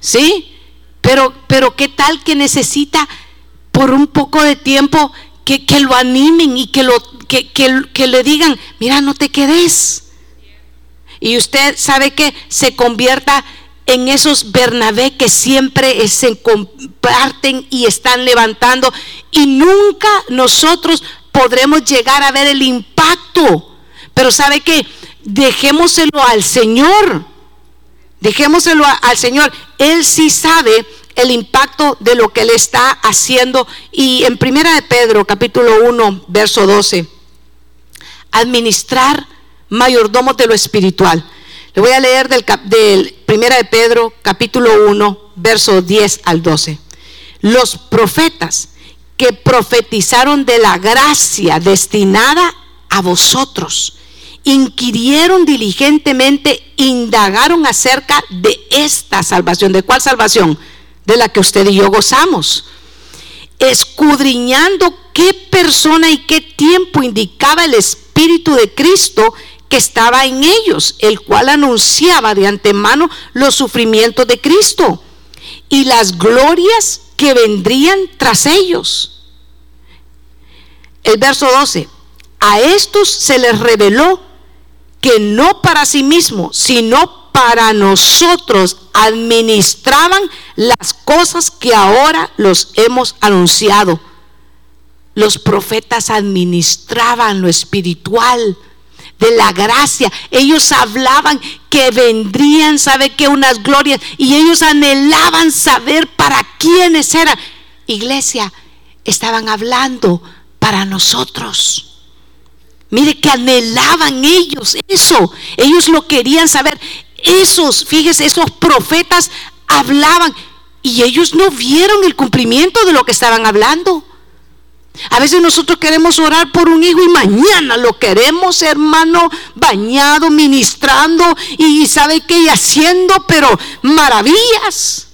Sí, pero, pero qué tal que necesita por un poco de tiempo que, lo animen y que, lo, que, que, le digan, mira, no te quedes. Y usted sabe que se convierta en esos Bernabé que siempre se comparten y están levantando. Y nunca nosotros podremos llegar a ver el impacto. Pero sabe que dejémoselo al Señor. Dejémoselo al Señor. Él sí sabe el impacto de lo que Él está haciendo. Y en Primera de Pedro, capítulo 1, verso 12, administrar mayordomos de lo espiritual. Le voy a leer del, del Primera de Pedro, capítulo 1, verso 10 al 12. Los profetas que profetizaron de la gracia destinada a vosotros inquirieron diligentemente, indagaron acerca de esta salvación. ¿De cuál salvación? De la que usted y yo gozamos. Escudriñando qué persona y qué tiempo indicaba el Espíritu de Cristo que estaba en ellos, el cual anunciaba de antemano los sufrimientos de Cristo y las glorias que vendrían tras ellos. el verso 12, a estos se les reveló que no para sí mismos, sino para nosotros administraban las cosas que ahora los hemos anunciado. Los profetas administraban lo espiritual de la gracia. Ellos hablaban que vendrían, sabe que unas glorias, y ellos anhelaban saber para quiénes eran. Iglesia, estaban hablando para nosotros. Mire que anhelaban ellos eso. Ellos lo querían saber. Esos, fíjese, esos profetas hablaban y ellos no vieron el cumplimiento de lo que estaban hablando. A veces nosotros queremos orar por un hijo y mañana lo queremos, hermano, bañado, ministrando y sabe qué, y haciendo, pero maravillas.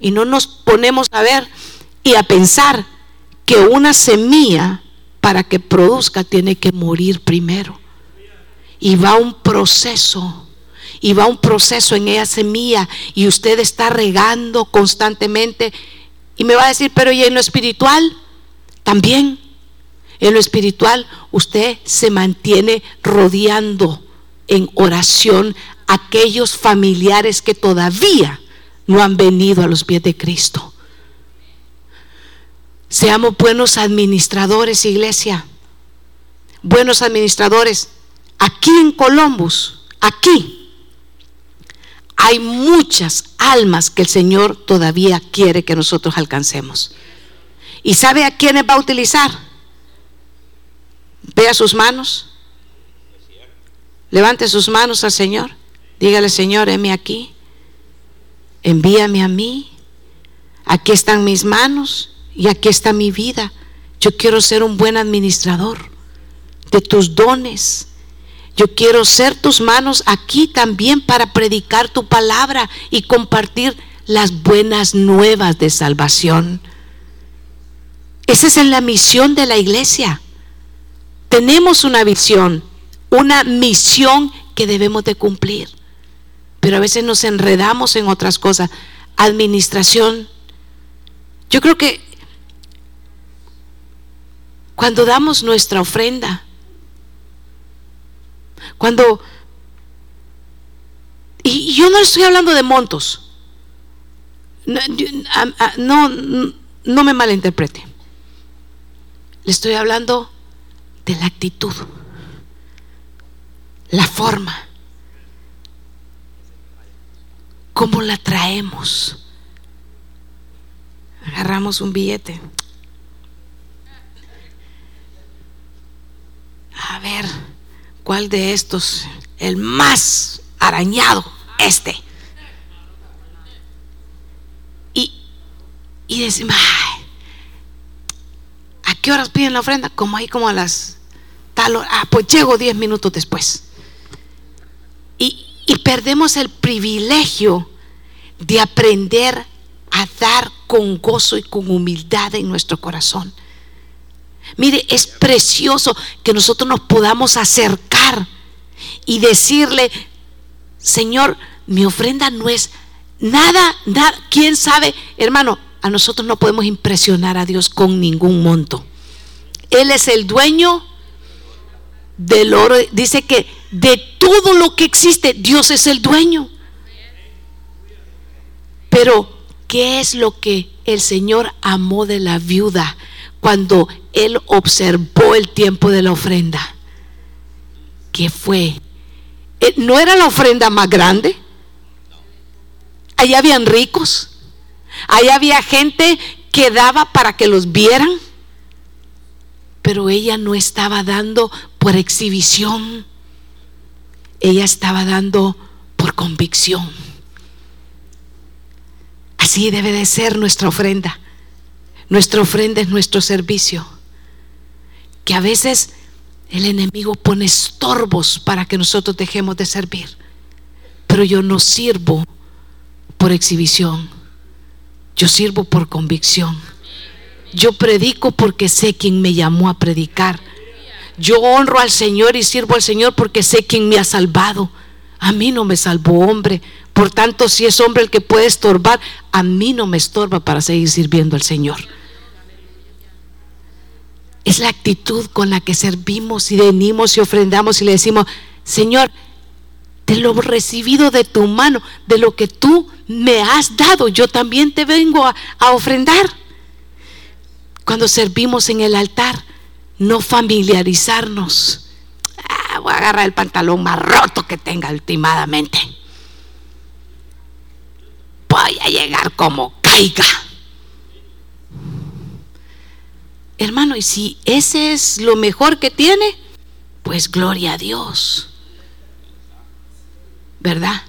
Y no nos ponemos a ver y a pensar que una semilla para que produzca tiene que morir primero. Y va un proceso, y va un proceso en esa semilla, y usted está regando constantemente. Y me va a decir, pero ¿y en lo espiritual? También. En lo espiritual usted se mantiene rodeando en oración aquellos familiares que todavía no han venido a los pies de Cristo. Seamos buenos administradores, iglesia. Buenos administradores. Aquí en Columbus, aquí, hay muchas almas que el Señor todavía quiere que nosotros alcancemos. ¿Y sabe a quiénes va a utilizar? Vea sus manos. Levante sus manos al Señor. Dígale, Señor, heme aquí. Envíame a mí. Aquí están mis manos y aquí está mi vida. Yo quiero ser un buen administrador de tus dones. Yo quiero ser tus manos aquí también para predicar tu palabra y compartir las buenas nuevas de salvación. Esa es la misión de la iglesia. Tenemos una visión, una misión que debemos de cumplir. Pero a veces nos enredamos en otras cosas. Administración. Yo creo que cuando damos nuestra ofrenda, cuando... Y yo no estoy hablando de montos. No, no, me malinterprete. Le estoy hablando de la actitud, la forma, cómo la traemos. Agarramos un billete. A ver, ¿cuál de estos? El más arañado, este. Y, y decimos, ¿a qué horas piden la ofrenda? Como ahí, como a las tal hora. Ah, pues llego diez minutos después. Y, y perdemos el privilegio de aprender a dar con gozo y con humildad en nuestro corazón. Mire, es precioso que nosotros nos podamos acercar y decirle, Señor, mi ofrenda no es nada, nada, quién sabe, hermano, a nosotros no podemos impresionar a Dios con ningún monto. Él es el dueño del oro. Dice que de todo lo que existe, Dios es el dueño. Pero, ¿qué es lo que el Señor amó de la viuda? cuando él observó el tiempo de la ofrenda. ¿Qué fue? Eh, ¿No era la ofrenda más grande? Allá habían ricos. Allá había gente que daba para que los vieran. Pero ella no estaba dando por exhibición. Ella estaba dando por convicción. Así debe de ser nuestra ofrenda. Nuestra ofrenda es nuestro servicio. Que a veces el enemigo pone estorbos para que nosotros dejemos de servir. Pero yo no sirvo por exhibición. Yo sirvo por convicción. Yo predico porque sé quién me llamó a predicar. Yo honro al Señor y sirvo al Señor porque sé quién me ha salvado. A mí no me salvó hombre. Por tanto, si es hombre el que puede estorbar, a mí no me estorba para seguir sirviendo al Señor. Es la actitud con la que servimos y venimos y ofrendamos y le decimos, Señor, de lo recibido de tu mano, de lo que tú me has dado, yo también te vengo a, ofrendar. Cuando servimos en el altar, no familiarizarnos. Ah, voy a agarrar el pantalón más roto que tenga últimamente. Voy a llegar como caiga. Hermano, y si ese es lo mejor que tiene, pues gloria a Dios. ¿Verdad?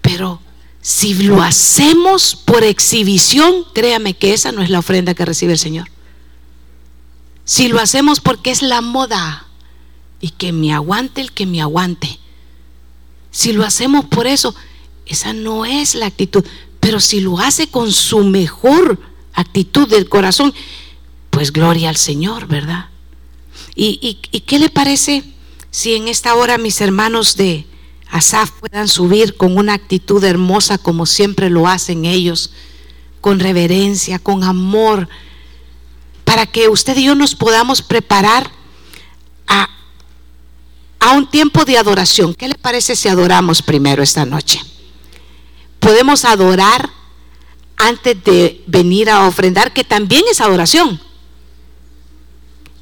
Pero si lo hacemos por exhibición, créame que esa no es la ofrenda que recibe el Señor. Si lo hacemos porque es la moda y que me aguante el que me aguante. Si lo hacemos por eso, esa no es la actitud. Pero si lo hace con su mejor actitud del corazón, pues gloria al Señor, ¿verdad? ¿Y, y qué le parece si en esta hora mis hermanos de Asaf puedan subir con una actitud hermosa como siempre lo hacen ellos, con reverencia, con amor, para que usted y yo nos podamos preparar a, a un tiempo de adoración. ¿Qué le parece si adoramos primero esta noche? Podemos adorar antes de venir a ofrendar, que también es adoración.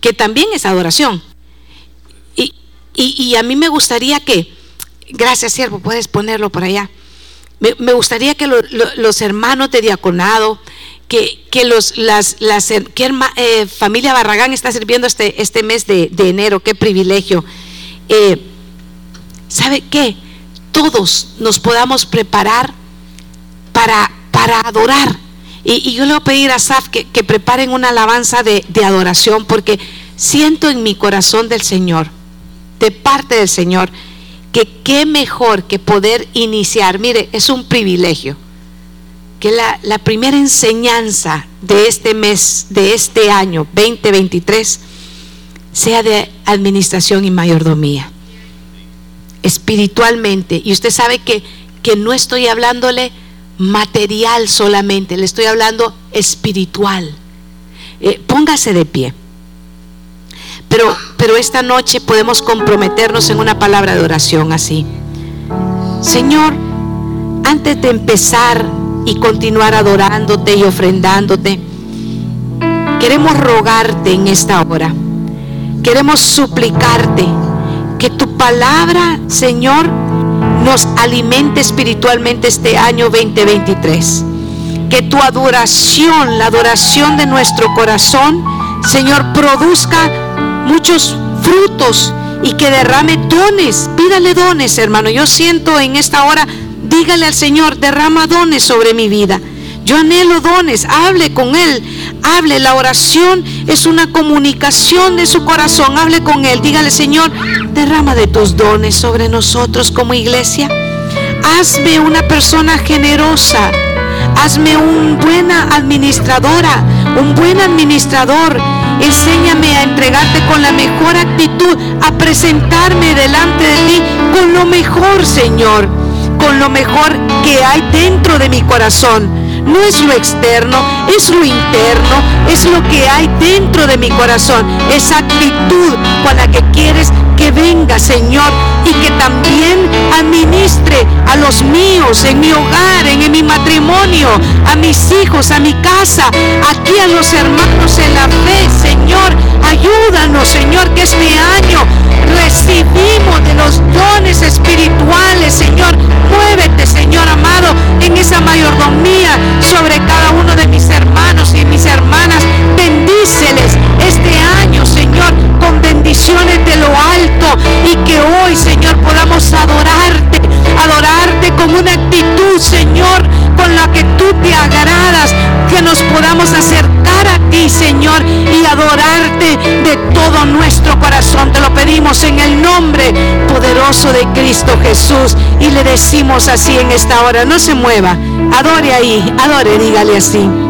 Que también es adoración. Y, y, y a mí me gustaría que Gracias, siervo, puedes ponerlo por allá. Me, gustaría que los hermanos de diaconado, que, que los, las, las que eh, familia Barragán está sirviendo este, este mes de, enero, qué privilegio. Eh, ¿Sabe qué? Todos nos podamos preparar para, para adorar. Y, yo le voy a pedir a Saf que, preparen una alabanza de, adoración, porque siento en mi corazón del Señor, de parte del Señor, que qué mejor que poder iniciar, mire, es un privilegio, que la, primera enseñanza de este mes, de este año 2023, sea de administración y mayordomía, espiritualmente. Y usted sabe que, que no estoy hablándole material solamente, le estoy hablando espiritual. Eh, póngase de pie. Pero, pero esta noche podemos comprometernos en una palabra de oración así. Señor, antes de empezar y continuar adorándote y ofrendándote, queremos rogarte en esta hora. Queremos suplicarte que tu palabra, Señor, nos alimente espiritualmente este año 2023. Que tu adoración, la adoración de nuestro corazón, Señor, produzca muchos frutos y que derrame dones. Pídale dones, hermano. Yo siento en esta hora, dígale al Señor, derrama dones sobre mi vida. Yo anhelo dones, hable con Él, hable. La oración es una comunicación de su corazón, hable con Él. Dígale, Señor, derrama de tus dones sobre nosotros como iglesia. Hazme una persona generosa. Hazme una buena administradora, un buen administrador Enséñame a entregarte con la mejor actitud, a presentarme delante de ti con lo mejor, Señor, con lo mejor que hay dentro de mi corazón. No es lo externo, es lo interno, es lo que hay dentro de mi corazón. Esa actitud con la que quieres que venga, Señor, y que también administre a los míos en mi hogar, en, mi matrimonio, a mis hijos, a mi casa, aquí a los hermanos en la fe, Señor. Ayúdanos, Señor, que este año recibimos de los dones espirituales, Señor. Muévete, Señor amado, en esa mayordomía sobre cada uno de mis hermanos y mis hermanas. Bendíceles este año, Señor, con bendiciones de lo alto. Y que hoy, Señor, podamos adorarte, adorarte con una actitud, Señor, con la que tú te agradas, que nos podamos acercar a ti, Señor, y adorarte de todo nuestro corazón. Te lo pedimos en el nombre poderoso de Cristo Jesús. Y le decimos así en esta hora, no se mueva, adore ahí, adore, dígale así.